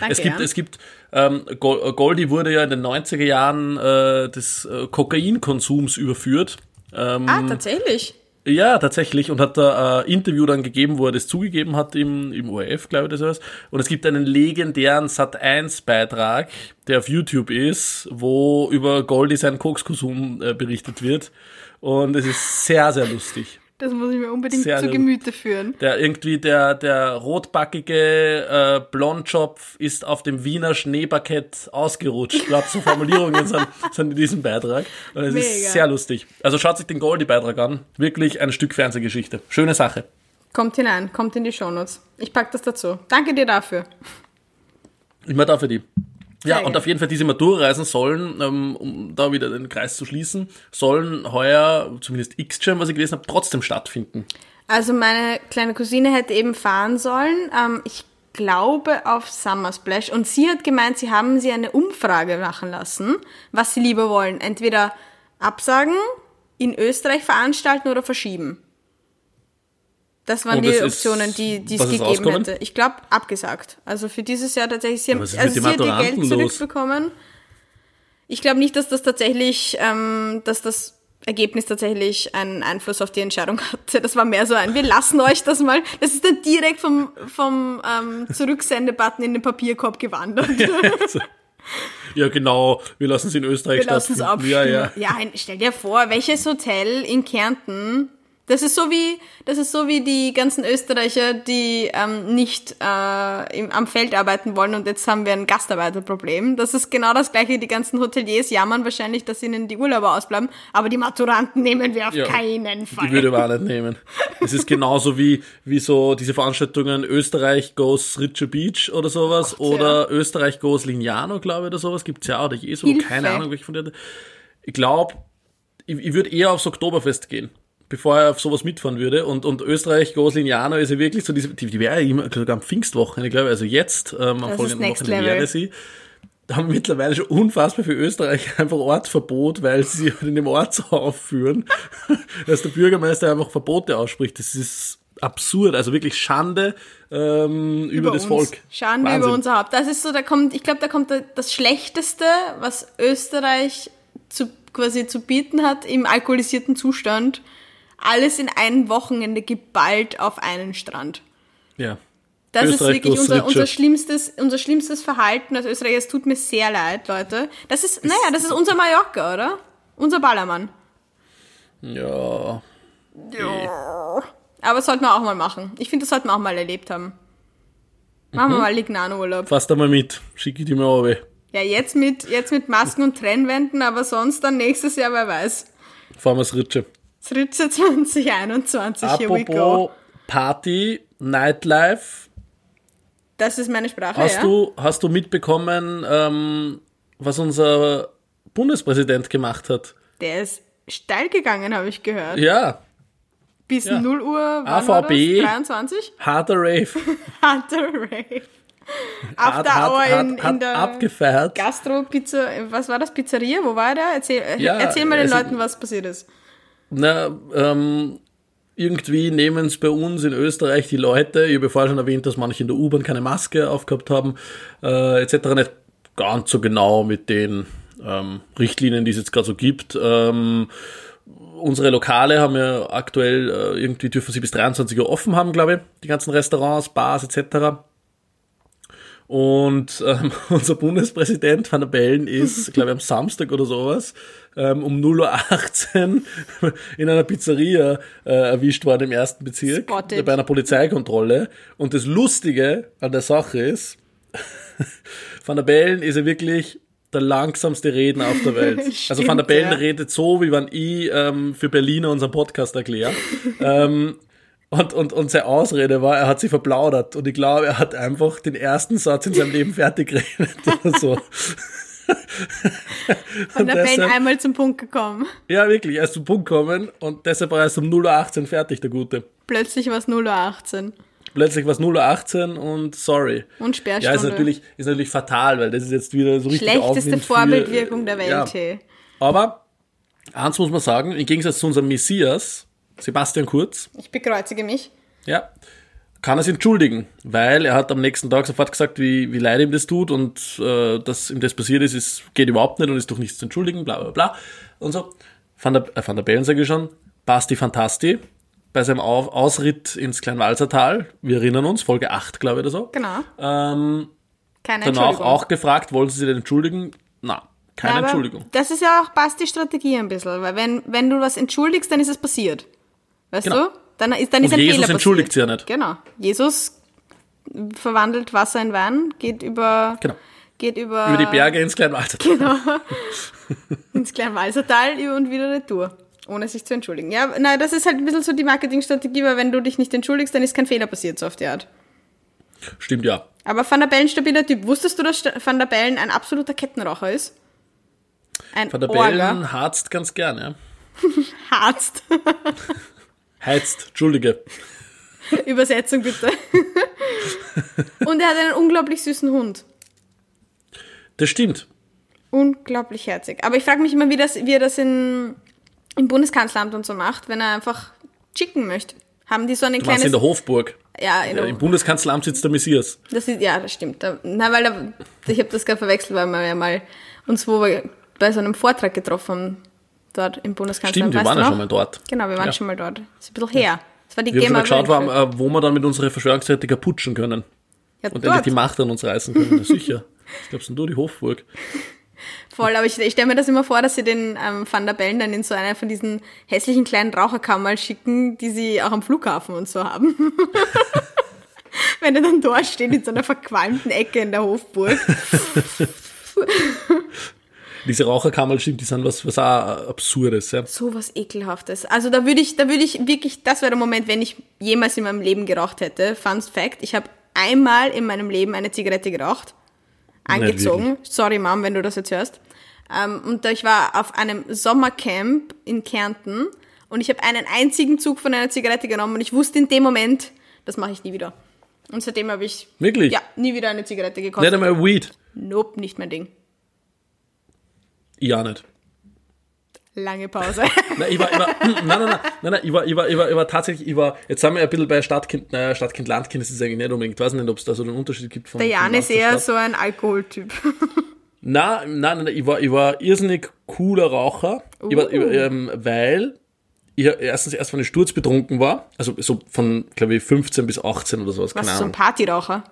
B: Danke,
A: es gibt,
B: ja.
A: es gibt, ähm, Go- Goldie wurde ja in den 90er Jahren äh, des äh, Kokainkonsums überführt. Ähm,
B: Ah, tatsächlich.
A: Ja, tatsächlich. Und hat da ein Interview dann gegeben, wo er das zugegeben hat im, im ORF, glaube ich, das was. Und es gibt einen legendären Sat1-Beitrag, der auf YouTube ist, wo über Goldie seinen Kokskonsum äh, berichtet wird. Und es ist sehr, sehr lustig.
B: Das muss ich mir unbedingt
A: Sehr
B: zu. Gemüte führen.
A: Der irgendwie, der, der rotbackige äh, Blondschopf ist auf dem Wiener Schneeparkett ausgerutscht. Ich glaube, so Formulierungen sind, sind in diesem Beitrag. Und es
B: Mega.
A: ist sehr lustig. Also schaut sich den Goldie-Beitrag an. Wirklich ein Stück Fernsehgeschichte. Schöne Sache.
B: Kommt hinein, kommt in die Shownotes. Ich pack das dazu. Danke dir dafür.
A: Immer da für die. Ja, und auf jeden Fall diese Maturreisen sollen, ähm, um da wieder den Kreis zu schließen, sollen heuer, zumindest X-Jam, was ich gelesen habe, trotzdem stattfinden.
B: Also meine kleine Cousine hätte eben fahren sollen. Ähm, ich glaube auf Summer Splash. Und sie hat gemeint, sie haben sie eine Umfrage machen lassen, was sie lieber wollen. Entweder absagen, in Österreich veranstalten oder verschieben. Das waren
A: Und
B: die
A: es ist-
B: Optionen, die, die es gegeben
A: rausgekommen?
B: hätte. Ich glaube, abgesagt. Also für dieses Jahr tatsächlich, sie haben, also sie hat ihr Geld
A: los?
B: zurückbekommen, Ich glaube nicht, dass das tatsächlich, ähm, dass das Ergebnis tatsächlich einen Einfluss auf die Entscheidung hatte. Das war mehr so ein, wir lassen euch das mal. Das ist dann direkt vom, vom ähm, Zurücksendebutton in den Papierkorb gewandert.
A: Ja, genau. Wir lassen es in Österreich
B: Wir lassen es abstimmen.
A: Ja, ja.
B: ja, stell dir vor, welches Hotel in Kärnten das ist so wie, das ist so wie die ganzen Österreicher, die ähm, nicht äh, im, am Feld arbeiten wollen und jetzt haben wir ein Gastarbeiterproblem. Das ist genau das gleiche. Die ganzen Hoteliers jammern wahrscheinlich, dass ihnen die Urlauber ausbleiben, aber die Maturanten nehmen wir auf
A: Ja,
B: keinen Fall.
A: Die würde man auch nicht nehmen. Es ist genauso wie, wie so diese Veranstaltungen Österreich goes Richer Beach oder sowas oder Österreich goes Lignano, glaube ich, oder sowas. Gibt's ja auch, oder Jesu,
B: Hilfe.
A: keine Ahnung, welche von denen. Ich glaube, ich, ich würde eher aufs Oktoberfest gehen, bevor er auf sowas mitfahren würde. Und, und Österreich Lignano ist ja wirklich so diese, die, die wäre ja immer, sogar am Pfingstwochenende, glaube ich, also jetzt, ähm, am folgenden Wochenende wäre sie. Da haben mittlerweile schon unfassbar für Österreich einfach Ortsverbot, weil sie in dem Ort so aufführen, dass der Bürgermeister einfach Verbote ausspricht. Das ist absurd, also wirklich Schande ähm, über, das
B: uns.
A: Volk.
B: Schande
A: Wahnsinn.
B: über unser Haupt. Das ist so, da kommt, ich glaube, da kommt da das Schlechteste, was Österreich zu, quasi zu bieten hat im alkoholisierten Zustand. Alles in einem Wochenende geballt auf einen Strand.
A: Ja.
B: Das
A: Österreich
B: ist wirklich unser, unser, schlimmstes, unser schlimmstes Verhalten als Österreicher. Es tut mir sehr leid, Leute. Das ist, naja, das ist unser Mallorca, oder? Unser Ballermann.
A: Ja.
B: Aber das sollten wir auch mal machen. Ich finde, das sollten wir auch mal erlebt haben. Machen
A: Mhm.
B: wir mal Lignano-Urlaub.
A: Fass da mal mit. Schicke ich die mal runter.
B: Ja, jetzt mit, jetzt mit Masken und Trennwänden, aber sonst dann nächstes Jahr, wer weiß.
A: Fahren wir's Ritsche.
B: Fritze 2021, here we
A: Apropos
B: go.
A: Party, Nightlife.
B: Das ist meine Sprache,
A: Hast
B: ja?
A: du, hast du mitbekommen, ähm, was unser Bundespräsident gemacht hat?
B: Der ist steil gegangen, habe ich gehört.
A: Ja,
B: Bis
A: ja.
B: 0 Uhr, war?
A: AVB.
B: 23?
A: harter Rave.
B: Harter Rave. After
A: hart,
B: Hour in, in
A: hart
B: der
A: abgefeiert.
B: Gastro-Pizza, was war das, Pizzeria? Wo war der? Erzähl, äh,
A: Ja,
B: erzähl mal den Leuten, was passiert ist.
A: Na, ähm, irgendwie nehmen es bei uns in Österreich die Leute, ich habe vorher schon erwähnt, dass manche in der U-Bahn keine Maske aufgehabt haben, äh, etc. nicht ganz so genau mit den ähm, Richtlinien, die es jetzt gerade so gibt. Ähm, unsere Lokale haben ja aktuell, äh, irgendwie dürfen sie bis 23 Uhr offen haben, glaube ich, die ganzen Restaurants, Bars etc. Und ähm, unser Bundespräsident Van der Bellen ist, glaube ich, am Samstag oder sowas, ähm, um 0.18 Uhr in einer Pizzeria äh, erwischt worden im ersten Bezirk
B: Spotted.
A: bei einer Polizeikontrolle. Und das Lustige an der Sache ist, Van der Bellen ist ja wirklich der langsamste Redner auf der Welt. also Van der
B: Stimmt,
A: Bellen
B: ja.
A: redet so, wie wenn ich ähm, für Berliner unseren Podcast erkläre. ähm, und, und, und seine Ausrede war, er hat sie verplaudert. Und ich glaube, er hat einfach den ersten Satz in seinem Leben fertig geredet oder so.
B: Von der
A: deshalb-
B: einmal zum Punkt gekommen.
A: Ja, wirklich, er ist zum Punkt gekommen und deshalb war er erst um 0.18 Uhr fertig, der Gute.
B: Plötzlich war es 0.18 Uhr.
A: Plötzlich war es 0.18 Uhr und sorry.
B: Und
A: Ja,
B: Sperrstunde.
A: ist natürlich, ist natürlich fatal, weil das ist jetzt wieder so richtig
B: Schlechteste
A: Aufwind für-
B: Vorbildwirkung der Welt,
A: Ja. Aber, eins muss man sagen, im Gegensatz zu unserem Messias, Sebastian Kurz,
B: Ich bekreuzige mich.
A: ja, kann er sich entschuldigen, weil er hat am nächsten Tag sofort gesagt, wie, wie leid ihm das tut und äh, dass ihm das passiert ist, ist, geht überhaupt nicht und ist durch nichts zu entschuldigen, bla bla bla und so. Van der, äh, Van der Bellen sage ich schon, Basti Fantasti, bei seinem Auf Ausritt ins Kleinwalsertal, wir erinnern uns, Folge 8, glaube ich, oder so,
B: Genau.
A: ähm,
B: Keine
A: danach
B: Entschuldigung.
A: auch gefragt, wollen sie sich denn entschuldigen? Na, keine
B: Ja,
A: Entschuldigung.
B: Das ist ja auch Basti Strategie ein bisschen, weil wenn, wenn du was entschuldigst, dann ist es passiert. Weißt
A: Genau.
B: du? Dann ist, dann ist
A: Und
B: ein
A: Jesus
B: Fehler
A: entschuldigt
B: passiert.
A: sich ja nicht.
B: Genau. Jesus verwandelt Wasser in Wein, geht über,
A: Genau.
B: geht über,
A: Über die Berge ins Kleinwalsertal.
B: ins Kleinwalsertal und wieder retour. Ohne sich zu entschuldigen. Ja, nein, das ist halt ein bisschen so die Marketingstrategie, weil wenn du dich nicht entschuldigst, dann ist kein Fehler passiert, so auf die Art.
A: Stimmt, ja.
B: Aber Van der Bellen stabiler Typ. Wusstest du, dass Van der Bellen ein absoluter Kettenraucher ist? Ein
A: Van der. Bellen harzt ganz gern, ja.
B: Harzt.
A: Heizt, Entschuldige.
B: Übersetzung bitte. Und er hat einen unglaublich süßen Hund.
A: Das stimmt.
B: Unglaublich herzig. Aber ich frage mich immer, wie, das, wie er das in, im Bundeskanzleramt und so macht, wenn er einfach chicken möchte. Haben die so eine kleine.
A: in der Hofburg.
B: ja, in
A: Ja,
B: der,
A: Im Bundeskanzleramt sitzt der Messias.
B: das ist, ja, das stimmt. Da, na, weil da, ich habe das gerade verwechselt, weil wir ja mal uns wo wir bei so einem Vortrag getroffen dort im Bundeskanzleramt.
A: Stimmt, wir waren ja schon mal dort.
B: Genau, wir waren
A: Ja.
B: schon mal dort. Das ist ein bisschen her. Das war die
A: Wir haben schon mal geschaut, wo, äh, wo wir dann mit unseren Verschwörungstheoretiker putschen können.
B: ja,
A: Und endlich die Macht an uns reißen können. Ja, sicher. Ich glaube, es sind nur die Hofburg.
B: Voll, aber ich, ich stelle mir das immer vor, dass sie den ähm, Van der Bellen dann in so einer von diesen hässlichen kleinen Raucherkammern schicken, die sie auch am Flughafen und so haben. Wenn er dann dort steht in so einer verqualmten Ecke in der Hofburg.
A: Diese Raucherkammer, stimmt, die sind was, was auch Absurdes. Ja.
B: So was Ekelhaftes. Also da würde ich, da würde ich wirklich, das wäre der Moment, wenn ich jemals in meinem Leben geraucht hätte. Fun Fact, ich habe einmal in meinem Leben eine Zigarette geraucht. Angezogen. Sorry, Mom, wenn du das jetzt hörst. Ähm, und ich war auf einem Sommercamp in Kärnten und ich habe einen einzigen Zug von einer Zigarette genommen und ich wusste in dem Moment, das mache ich nie wieder. Und seitdem habe ich
A: Wirklich?
B: ja nie wieder eine Zigarette
A: Nicht
B: gekostet.
A: einmal Weed.
B: Nope, nicht mein Ding.
A: Auch nicht.
B: Lange Pause.
A: Nein, ich war, ich war, nein, nein, nein, nein, nein, ich war, ich war, ich war, ich war tatsächlich, ich war, jetzt sind wir ein bisschen bei Stadtkind, naja, Stadtkind, Landkind ist es eigentlich nicht unbedingt. Ich weiß nicht, ob es da so einen Unterschied gibt von
B: Der Jan ist eher so ein Alkoholtyp.
A: Nein, nein, nein, ich war, ich war irrsinnig cooler Raucher, ich war, ich,
B: Uh.
A: ähm, weil ich erstens erst von den Sturz betrunken war, also so von, glaube ich, 15 bis 18 oder sowas,
B: Was
A: keine
B: so ein. Partyraucher?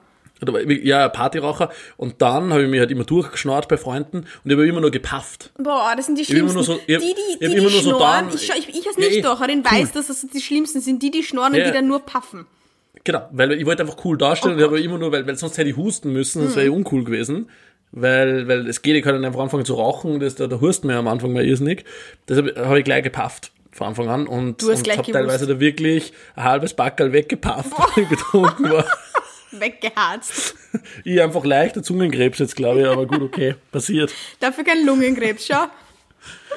A: Ich- Ja, Partyraucher. Und dann habe ich mich halt immer durchgeschnarrt bei Freunden und ich habe immer nur gepafft.
B: Boah, das sind die
A: immer
B: schlimmsten.
A: nur so- ich hab-
B: die, die,
A: ich
B: die, die,
A: immer so
B: schnorren.
A: dann-
B: ich, ich, ich als
A: Ja, eh, cool.
B: weiß, dass das die schlimmsten sind. Die, die schnorren
A: Ja.
B: und die dann nur paffen.
A: Genau, weil ich wollte einfach cool darstellen
B: Oh
A: und ich habe
B: Gott.
A: immer nur, weil, weil sonst hätte ich husten müssen, das wäre ja uncool gewesen. Weil, weil es geht, ich kann dann einfach anfangen zu rauchen, das, da, da hurst ja am Anfang mal irrsinnig. Deshalb habe ich gleich gepafft von Anfang an und,
B: Du hast
A: und
B: gleich
A: habe teilweise da wirklich ein halbes Backerl weggepafft, weil ich betrunken war.
B: Weggeharzt.
A: Ich einfach leichter Zungenkrebs jetzt, glaube ich, aber gut, okay, passiert.
B: Dafür kein Lungenkrebs, schau.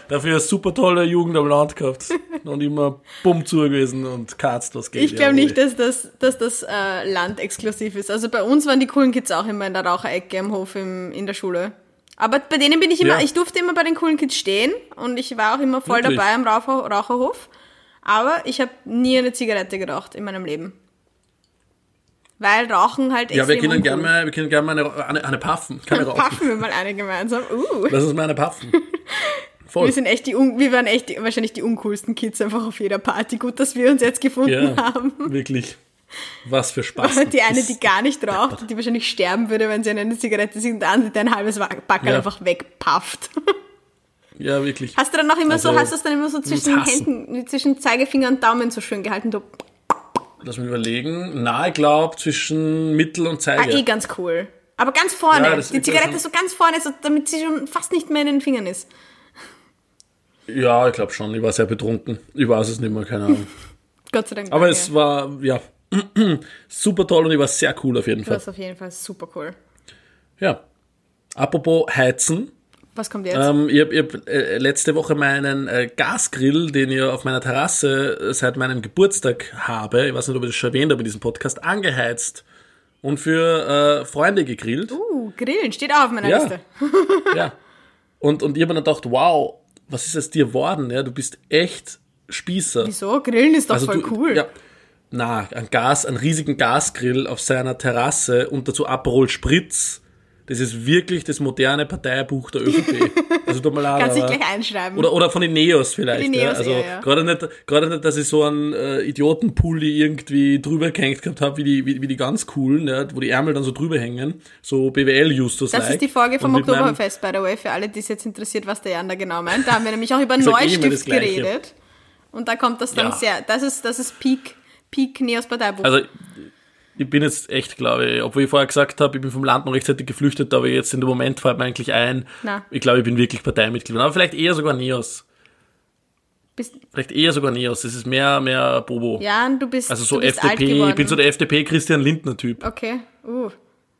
A: Dafür eine super tolle Jugend am Land gehabt und immer bumm zu gewesen und katzt was geht.
B: Ich glaube
A: ja,
B: nicht, dass das, dass das äh, Land exklusiv ist. Also bei uns waren die coolen Kids auch immer in der Raucherecke am Hof im, in der Schule. Aber bei denen bin ich immer,
A: Ja.
B: ich durfte immer bei den coolen Kids stehen und ich war auch immer voll
A: Wirklich?
B: dabei am Raucher, Raucherhof. Aber ich habe nie eine Zigarette geraucht in meinem Leben. Weil Rauchen halt
A: Ja, wir
B: extrem
A: können gerne mal, wir können gerne mal eine, eine, eine Puffen, keine rauchen.
B: Paffen wir mal eine gemeinsam. Uh.
A: Lass uns mal eine Puffen. Voll.
B: Wir sind echt die, wir waren echt die, wahrscheinlich die uncoolsten Kids einfach auf jeder Party. Gut, dass wir uns jetzt gefunden
A: Ja,
B: haben.
A: wirklich. Was für Spaß.
B: Die eine, die gar nicht raucht, die wahrscheinlich sterben würde, wenn sie eine Zigarette sieht und der andere, der ein halbes Backel
A: Ja.
B: einfach wegpafft.
A: Ja, wirklich.
B: Hast du dann noch immer so,
A: Also,
B: hast du es dann immer so zwischen den. Händen, zwischen Zeigefinger und Daumen so schön gehalten? Du,
A: Lass mich überlegen. Na, ich glaube, zwischen Mittel und
B: ah,
A: Zeige.
B: eh ganz cool. Aber ganz vorne.
A: Ja,
B: die Zigarette so ganz vorne, so, damit sie schon fast nicht mehr in den Fingern ist.
A: Ja, ich glaube schon. Ich war sehr betrunken. Ich weiß es nicht mehr, keine Ahnung.
B: Gott sei Dank.
A: Aber es war, ja, super toll und ich war sehr cool auf jeden Fall.
B: Das auf jeden Fall super cool.
A: Ja. Apropos Heizen.
B: Was kommt jetzt?
A: Ähm, ich habe hab, äh, letzte Woche meinen äh, Gasgrill, den ich auf meiner Terrasse äh, seit meinem Geburtstag habe, ich weiß nicht, ob ich das schon erwähnt habe in diesem Podcast, angeheizt und für äh, Freunde gegrillt.
B: uh, Grillen steht auch auf meiner
A: Ja.
B: Liste.
A: Ja. Und, und ich habe mir dann gedacht, wow, was ist aus dir geworden? Ja, du bist echt Spießer.
B: Wieso? Grillen ist doch voll
A: Also du,
B: cool.
A: Ja, na, ein Gas, einen riesigen Gasgrill auf seiner Terrasse und dazu Aperol Spritz. Das ist wirklich das moderne Parteibuch der ÖVP. Also tut mir leid,
B: Kannst dich gleich einschreiben.
A: oder, oder von den Neos vielleicht.
B: Die Neos
A: ja. Also
B: eher, ja.
A: gerade nicht, gerade nicht, dass ich so einen äh, Idiotenpulli irgendwie drüber gehängt gehabt habe, wie die, wie, wie die ganz coolen, ja, wo die Ärmel dann so drüber hängen. So BWL-Justus.
B: Das ist die Folge vom Oktoberfest, by the way, für alle, die es jetzt interessiert, was der Jan da genau meint. Da haben wir nämlich auch über
A: eh
B: Neustift
A: Gleiche.
B: geredet. Und da kommt das dann
A: Ja.
B: sehr, das ist, das ist Peak, Peak Neos Parteibuch.
A: Also ich bin jetzt echt, glaube ich, obwohl ich vorher gesagt habe, ich bin vom Land noch rechtzeitig geflüchtet, aber jetzt in dem Moment fällt mir eigentlich ein,
B: Na.
A: ich glaube, ich bin wirklich Parteimitglied. Aber vielleicht eher sogar Neos.
B: bist,
A: Vielleicht eher sogar Neos. Das ist mehr, mehr Bobo.
B: Jan, du bist,
A: Also so
B: bist
A: FDP, ich bin so der FDP Christian Lindner Typ.
B: Okay, uh.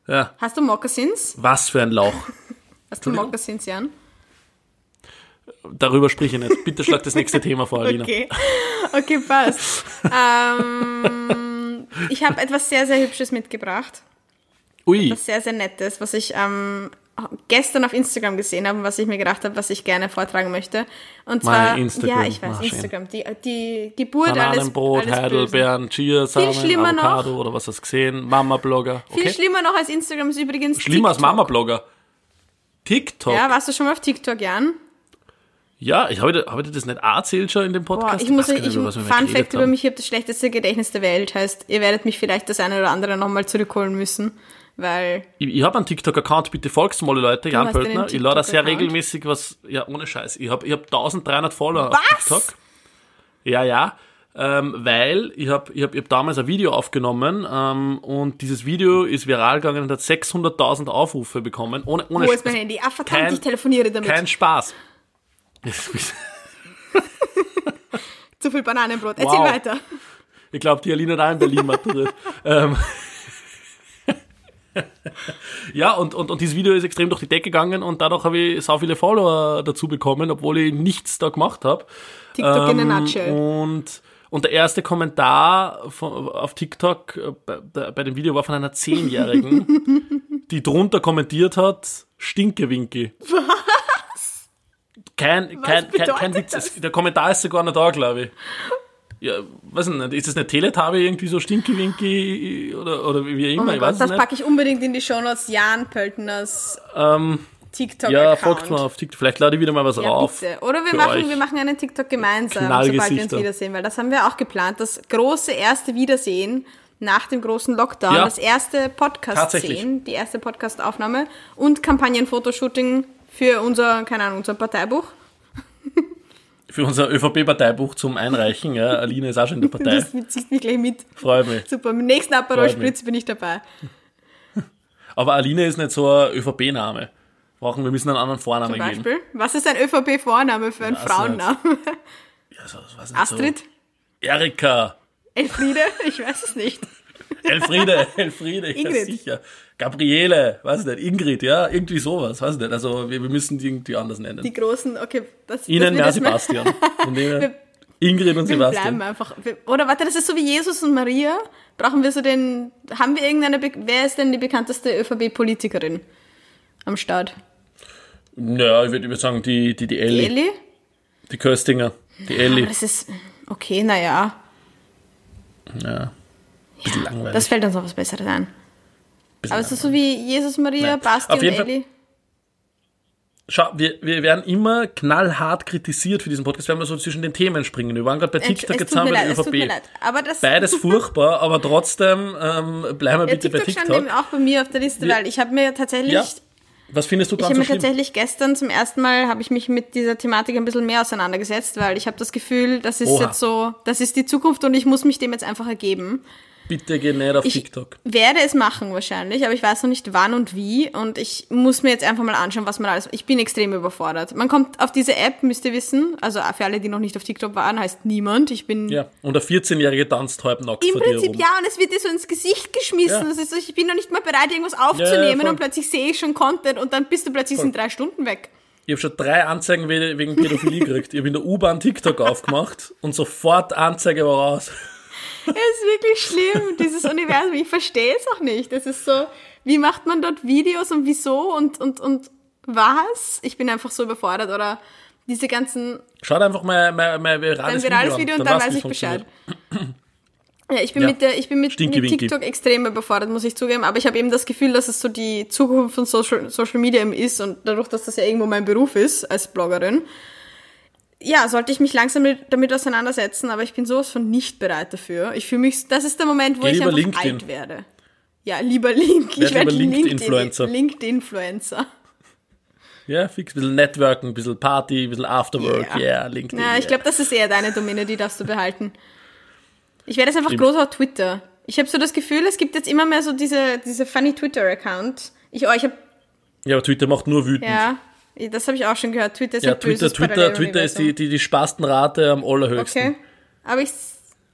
A: Ja,
B: Hast du Moccasins?
A: was für ein Lauch.
B: Hast du Moccasins, Jan?
A: Darüber sprich ich nicht. Bitte schlag das nächste Thema vor, Alina.
B: Okay, okay, passt. ähm, ich habe etwas sehr, sehr Hübsches mitgebracht.
A: Ui,
B: was sehr, sehr Nettes, was ich ähm, gestern auf Instagram gesehen habe und was ich mir gedacht habe, was ich gerne vortragen möchte. Und zwar,
A: Instagram.
B: ja, ich weiß. Instagram, die, die Geburt alles,
A: Bananenbrot,
B: alles Bösen.
A: Heidelbeeren, Chiasamen,
B: Viel schlimmer noch-
A: Avocado oder was hast du gesehen? Mama-Blogger.
B: Viel
A: Okay.
B: schlimmer noch als Instagram ist übrigens
A: Schlimmer als
B: TikTok.
A: Mama-Blogger. TikTok.
B: Ja,
A: Ja,
B: warst du schon mal auf TikTok, Jan?
A: Ich habe dir, hab ich das nicht auch erzählt schon in dem
B: Boah,
A: Podcast?
B: ich muss, ich,
A: wir mal
B: Fun Fact über mich, ich habe das schlechteste Gedächtnis der Welt. Heißt, ihr werdet mich vielleicht das eine oder andere nochmal zurückholen müssen, weil
A: Ich, ich habe einen TikTok-Account, bitte folgt mal, Leute, Jan Pöltner. Ich lade sehr regelmäßig was, ja, ohne Scheiß. Ich habe ich hab 1300 Follower auf
B: Was?
A: TikTok. Ja, ja. Ähm, weil ich habe ich hab, ich hab damals ein Video aufgenommen ähm, und dieses Video ist viral gegangen und hat 600.000 Aufrufe bekommen. Ohne, ohne
B: wo ist mein Handy? Ah, verdammt,
A: Kein-
B: ich telefoniere damit.
A: Kein Spaß.
B: Zu viel Bananenbrot. Erzähl
A: Wow.
B: weiter.
A: Ich glaube, die Alina da in Berlin maturiert. ähm. ja, und, und, und dieses Video ist extrem durch die Decke gegangen und dadurch habe ich so viele Follower dazu bekommen, obwohl ich nichts da gemacht habe.
B: TikTok in a
A: Ähm,
B: nutshell.
A: Und, und der erste Kommentar von, auf TikTok äh, bei, bei dem Video war von einer Zehnjährigen, die drunter kommentiert hat, Stinkewinki. Was? Kein, kein, kein, kein Witz.
B: das?
A: Der Kommentar ist sogar noch da, glaube ich. Ja, weiß nicht, ist das eine Teletubby irgendwie so Stinky-Winky oder, oder wie
B: Oh
A: immer,
B: mein
A: ich
B: Gott,
A: weiß
B: das
A: nicht.
B: packe ich unbedingt in die Shownotes. Jan Pöltners
A: Ähm,
B: TikTok-Account.
A: ja, folgt mal auf TikTok. Vielleicht lade ich wieder mal was
B: Ja,
A: rauf.
B: bitte. Oder wir machen,
A: euch.
B: wir machen einen TikTok gemeinsam, sobald wir uns wiedersehen, weil das haben wir auch geplant. Das große erste Wiedersehen nach dem großen Lockdown,
A: Ja.
B: das erste Podcast
A: Tatsächlich.
B: sehen, die erste Podcast-Aufnahme und Kampagnen-Fotoshooting für unser, keine Ahnung, unser Parteibuch.
A: Für unser ÖVP-Parteibuch zum Einreichen. Ja, Aline ist auch schon in der Partei.
B: Das ziehst mich gleich mit.
A: Freut mich.
B: Super, im nächsten Aperol
A: Freut mich.
B: Spritz bin ich dabei.
A: Aber Aline ist nicht so ein ÖVP-Name. Brauchen wir müssen einen anderen Vornamen
B: Zum
A: geben.
B: Beispiel. Was ist ein ÖVP-Vorname für einen
A: Ja,
B: Frauennamen?
A: Ja, so, was nicht
B: Astrid?
A: So. Erika.
B: Elfriede? Ich weiß es nicht.
A: Elfriede, Elfriede, ja
B: Ingrid.
A: sicher. Gabriele, weiß nicht, Ingrid, ja, irgendwie sowas, weiß nicht. Also wir, wir müssen die irgendwie anders nennen.
B: Die großen, okay. Das,
A: Ihnen
B: das mal-
A: Sebastian. Ingrid und
B: Wir
A: Sebastian.
B: bleiben einfach. Wir- Oder warte, das ist so wie Jesus und Maria. Brauchen wir so den. Haben wir irgendeine. Wer ist denn die bekannteste ÖVP-Politikerin am Start?
A: Ja, ich würde würd sagen, die, die, die Elli,
B: Elli?
A: die Köstinger, die
B: Aber
A: Elli.
B: das ist. Okay, naja.
A: Ja, bisschen langweilig.
B: Das fällt uns noch was Besseres ein. Aber es ist so wie Jesus, Maria,
A: Nein.
B: Basti
A: Auf
B: und
A: Fall-
B: Elli.
A: Schau, wir, wir werden immer knallhart kritisiert für diesen Podcast, wenn wir so zwischen den Themen springen. Wir waren gerade bei
B: Es,
A: TikTok, jetzt haben wir
B: leid,
A: ÖVP.
B: leid. Aber das.
A: Beides furchtbar, aber trotzdem ähm, bleiben wir
B: ja,
A: bitte
B: TikTok,
A: bei
B: stand
A: TikTok.
B: eben auch bei mir auf der Liste,
A: Wir-
B: weil ich habe mir tatsächlich.
A: Ja, Was findest du
B: Ich
A: dran
B: habe
A: so
B: mir tatsächlich gestern zum ersten Mal habe ich mich mit dieser Thematik ein bisschen mehr auseinandergesetzt, weil ich habe das Gefühl, das ist
A: Oha.
B: jetzt so, das ist die Zukunft und ich muss mich dem jetzt einfach ergeben.
A: Bitte geh nicht auf
B: Ich
A: TikTok.
B: werde es machen wahrscheinlich, aber ich weiß noch nicht wann und wie und ich muss mir jetzt einfach mal anschauen, was man alles. Ich bin extrem überfordert. Man kommt auf diese App, müsst ihr wissen, also für alle, die noch nicht auf TikTok waren, heißt niemand. Ich bin
A: Ja, und der 14-Jährige tanzt halbnackt
B: im
A: vor dir
B: Prinzip
A: rum.
B: ja und es wird dir so ins Gesicht geschmissen.
A: Ja.
B: Das ist so, ich bin noch nicht mal bereit, irgendwas aufzunehmen
A: voll.
B: und plötzlich sehe ich schon Content und dann bist du plötzlich in drei Stunden weg.
A: Ich habe schon drei Anzeigen we- wegen Pädophilie gekriegt. Ich habe in der U-Bahn TikTok aufgemacht und sofort Anzeige war raus.
B: Es ist wirklich schlimm, dieses Universum. Ich verstehe es auch nicht. Es ist so, wie macht man dort Videos und wieso und, und, und was? Ich bin einfach so überfordert. Oder diese ganzen,
A: Schaut einfach mal mein, mein
B: ein
A: virales,
B: virales
A: Video, an.
B: und dann
A: du,
B: weiß ich Bescheid. Ja, ich bin
A: Ja.
B: mit der, ich bin mit,
A: Stinky
B: mit
A: Winky.
B: TikTok extrem überfordert, muss ich zugeben. Aber ich habe eben das Gefühl, dass es so die Zukunft von Social, Social Media ist und dadurch, dass das ja irgendwo mein Beruf ist als Bloggerin. Ja, sollte ich mich langsam mit, damit auseinandersetzen, aber ich bin sowas von nicht bereit dafür. Ich fühle mich, das ist der Moment, wo
A: Geh
B: ich einfach
A: LinkedIn.
B: alt werde. Ja, lieber Link.
A: Werd
B: Ich werde
A: LinkedIn-Influencer.
B: LinkedIn-Influencer.
A: Ja, fix, ein bisschen Networken, ein bisschen Party, ein bisschen Afterwork,
B: Ja.
A: yeah, LinkedIn.
B: Ja, ich
A: yeah.
B: glaube, das ist eher deine Domäne, die darfst du behalten. Ich werde jetzt einfach
A: Stimmt.
B: groß auf Twitter. Ich habe so das Gefühl, es gibt jetzt immer mehr so diese, diese funny Twitter-Account. Ich, oh, ich habe,
A: Ja, aber Twitter macht nur wütend.
B: ja, das habe ich auch schon gehört. Twitter ist
A: Ja,
B: ein
A: Twitter, Twitter, Twitter ist die, die, die Spastenrate am allerhöchsten.
B: Okay. Aber ich,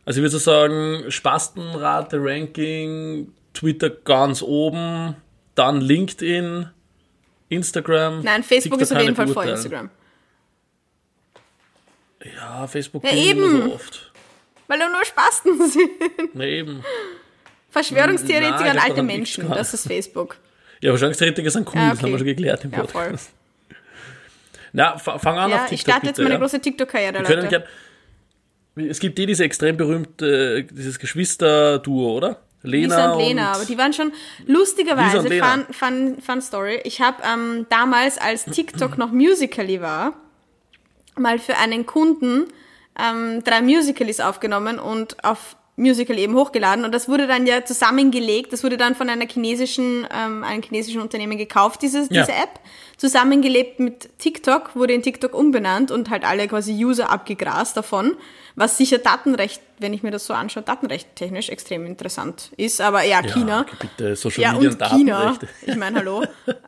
A: Also ich würde so sagen, Spastenrate, Ranking, Twitter ganz oben, dann LinkedIn, Instagram.
B: nein, Facebook
A: TikTok
B: ist auf jeden Fall vor. Instagram.
A: Ja, Facebook
B: Ja, eben.
A: so oft.
B: Weil da nur Spasten sind.
A: Na eben.
B: Verschwörungstheoretiker und alte Menschen, das ist Facebook.
A: Ja, Verschwörungstheoretiker sind cool,
B: Ja,
A: das haben wir
B: okay.
A: schon geklärt im
B: Ja, voll.
A: Na, fa- fang an
B: Ja,
A: auf TikTok,
B: ich starte jetzt
A: bitte,
B: meine
A: ja.
B: große TikTok-Karriere,
A: Wir gern, es gibt eh diese extrem berühmte, dieses Geschwister-Duo, oder? Lena
B: Lisa und Lena, aber die waren schon lustigerweise,
A: und
B: fun, fun, fun Story. Ich habe ähm, damals, als TikTok noch Musical.ly war, mal für einen Kunden ähm, drei Musicals aufgenommen und auf Musical eben hochgeladen und das wurde dann ja zusammengelegt, das wurde dann von einer chinesischen, ähm, einem chinesischen Unternehmen gekauft, dieses,
A: Ja.
B: diese App, zusammengelebt mit TikTok, wurde in TikTok umbenannt und halt alle quasi User abgegrast davon, was sicher Datenrecht, wenn ich mir das so anschaue, datenrecht technisch extrem interessant ist, aber ja, China.
A: Bitte, Social
B: Ja,
A: Media
B: und China. Ich meine, hallo.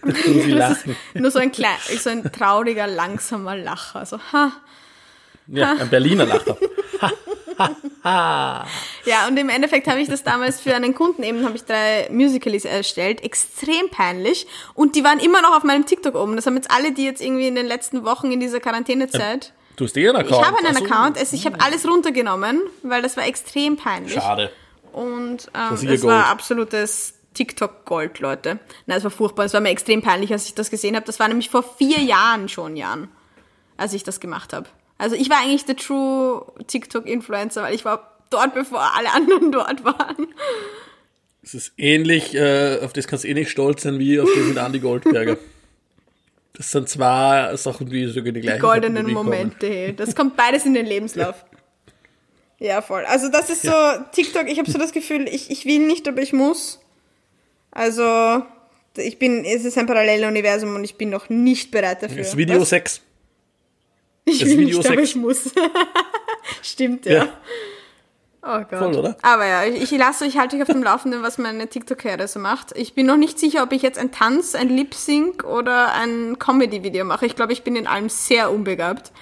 A: Lachen.
B: nur so ein, klein, so ein trauriger, langsamer Lacher. So, ha.
A: Ja, ein Berliner Lacher.
B: Ja, und im Endeffekt habe ich das damals für einen Kunden eben, habe ich drei Musicals erstellt. Extrem peinlich. Und die waren immer noch auf meinem TikTok oben. Das haben jetzt alle, die jetzt irgendwie in den letzten Wochen in dieser Quarantänezeit.
A: Du hast eh einen Account.
B: Ich habe einen
A: so.
B: Account, also ich habe alles runtergenommen, weil das war extrem peinlich.
A: Schade.
B: Und ähm,
A: sicher
B: es war absolutes TikTok-Gold, Leute. Nein, es war furchtbar. Es war mir extrem peinlich, als ich das gesehen habe. Das war nämlich vor vier Jahren schon, Jan, als ich das gemacht habe. Also ich war eigentlich der true TikTok-Influencer, weil ich war dort, bevor alle anderen dort waren.
A: Es ist ähnlich, äh, auf das kannst du eh nicht stolz sein, wie auf das mit Andy Goldberger. Das sind zwei Sachen, die sogar die gleichen
B: Goldenen
A: Kategorie kommen.
B: Momente. hey. Das kommt beides in den Lebenslauf. Ja, voll. Also das ist so, TikTok, ich habe so das Gefühl, ich, ich will nicht, aber ich muss. Also, ich bin, es ist ein Paralleluniversum und ich bin noch nicht bereit dafür.
A: Das Video
B: Was?
A: 6.
B: Ich
A: das
B: will
A: Video
B: nicht, aber ich muss. Stimmt, ja.
A: Ja.
B: Oh Gott.
A: Voll, oder?
B: Aber ja, ich, ich lasse euch, halte euch auf dem Laufenden, was meine TikTok-Karriere so macht. Ich bin noch nicht sicher, ob ich jetzt ein Tanz, ein Lip-Sync oder ein Comedy-Video mache. Ich glaube, ich bin in allem sehr unbegabt.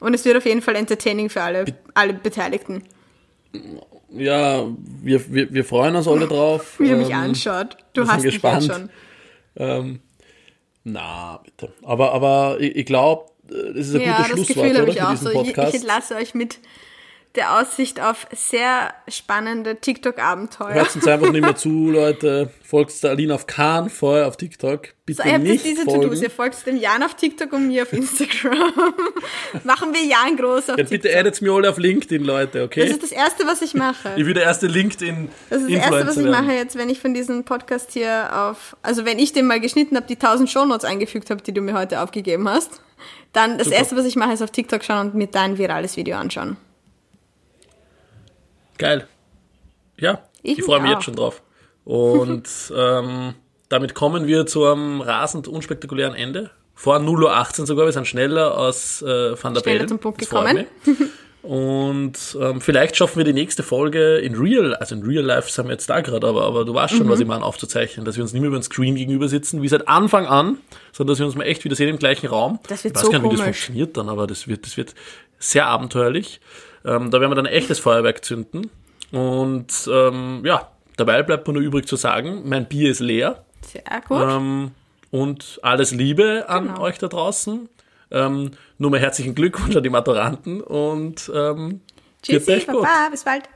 B: Und es wird auf jeden Fall entertaining für alle, alle Beteiligten.
A: Ja, wir, wir, wir freuen uns alle drauf.
B: Wie er mich
A: Ähm,
B: anschaut. Du hast mich
A: gespannt.
B: schon.
A: Ähm, na, bitte. Aber, aber ich, ich glaube, das ist ein
B: Ja,
A: gutes
B: das
A: Schlusswort,
B: Gefühl habe
A: oder?
B: ich
A: Für
B: auch
A: diesen
B: so. Ich, ich
A: Podcast.
B: entlasse euch mit der Aussicht auf sehr spannende TikTok-Abenteuer.
A: Hört uns einfach nicht mehr zu, Leute. Folgt der Aline auf Kahn vorher auf TikTok. Bitte
B: So, ihr habt
A: nicht
B: diese. To-Dos. Ihr folgt dem Jan auf TikTok und mir auf Instagram. Machen wir Jan groß auf
A: Ja,
B: TikTok.
A: bitte addet mir alle auf LinkedIn, Leute, okay?
B: Das ist das Erste, was ich mache.
A: ich will der erste LinkedIn
B: Das ist das Erste, was ich mache jetzt, wenn ich von diesem Podcast hier auf, also wenn ich den mal geschnitten habe, die 1000 Shownotes eingefügt habe, die du mir heute aufgegeben hast, dann das
A: Super.
B: Erste, was ich mache, ist auf TikTok schauen und mir dein virales Video anschauen.
A: Geil. Ja,
B: Ich
A: ich, freue mich
B: auch.
A: jetzt schon drauf. Und ähm, damit kommen wir zu einem rasend unspektakulären Ende. Vor 0.18 Uhr sogar, wir sind schneller als äh, Van der
B: Schneller
A: Bellen.
B: zum Punkt
A: Das
B: gekommen.
A: Und ähm, vielleicht schaffen wir die nächste Folge in Real, also in Real Life sind wir jetzt da gerade, aber, aber du weißt
B: Mhm.
A: schon, was ich meine, aufzuzeichnen, dass wir uns nicht mehr über den Screen gegenüber sitzen, wie seit Anfang an, sondern dass wir uns mal echt wieder sehen im gleichen Raum.
B: Das wird
A: ich weiß
B: so
A: gar nicht, wie das funktioniert dann, aber das wird, das wird sehr abenteuerlich. Ähm, da werden wir dann ein echtes Feuerwerk zünden. Und ähm, ja, dabei bleibt mir nur übrig zu sagen, mein Bier ist leer.
B: Sehr gut.
A: Ähm, und alles Liebe an
B: Genau.
A: euch da draußen. Ähm, nur mal herzlichen Glückwunsch an die Maturanten und ähm,
B: Tschüssi. Baba, bis bald.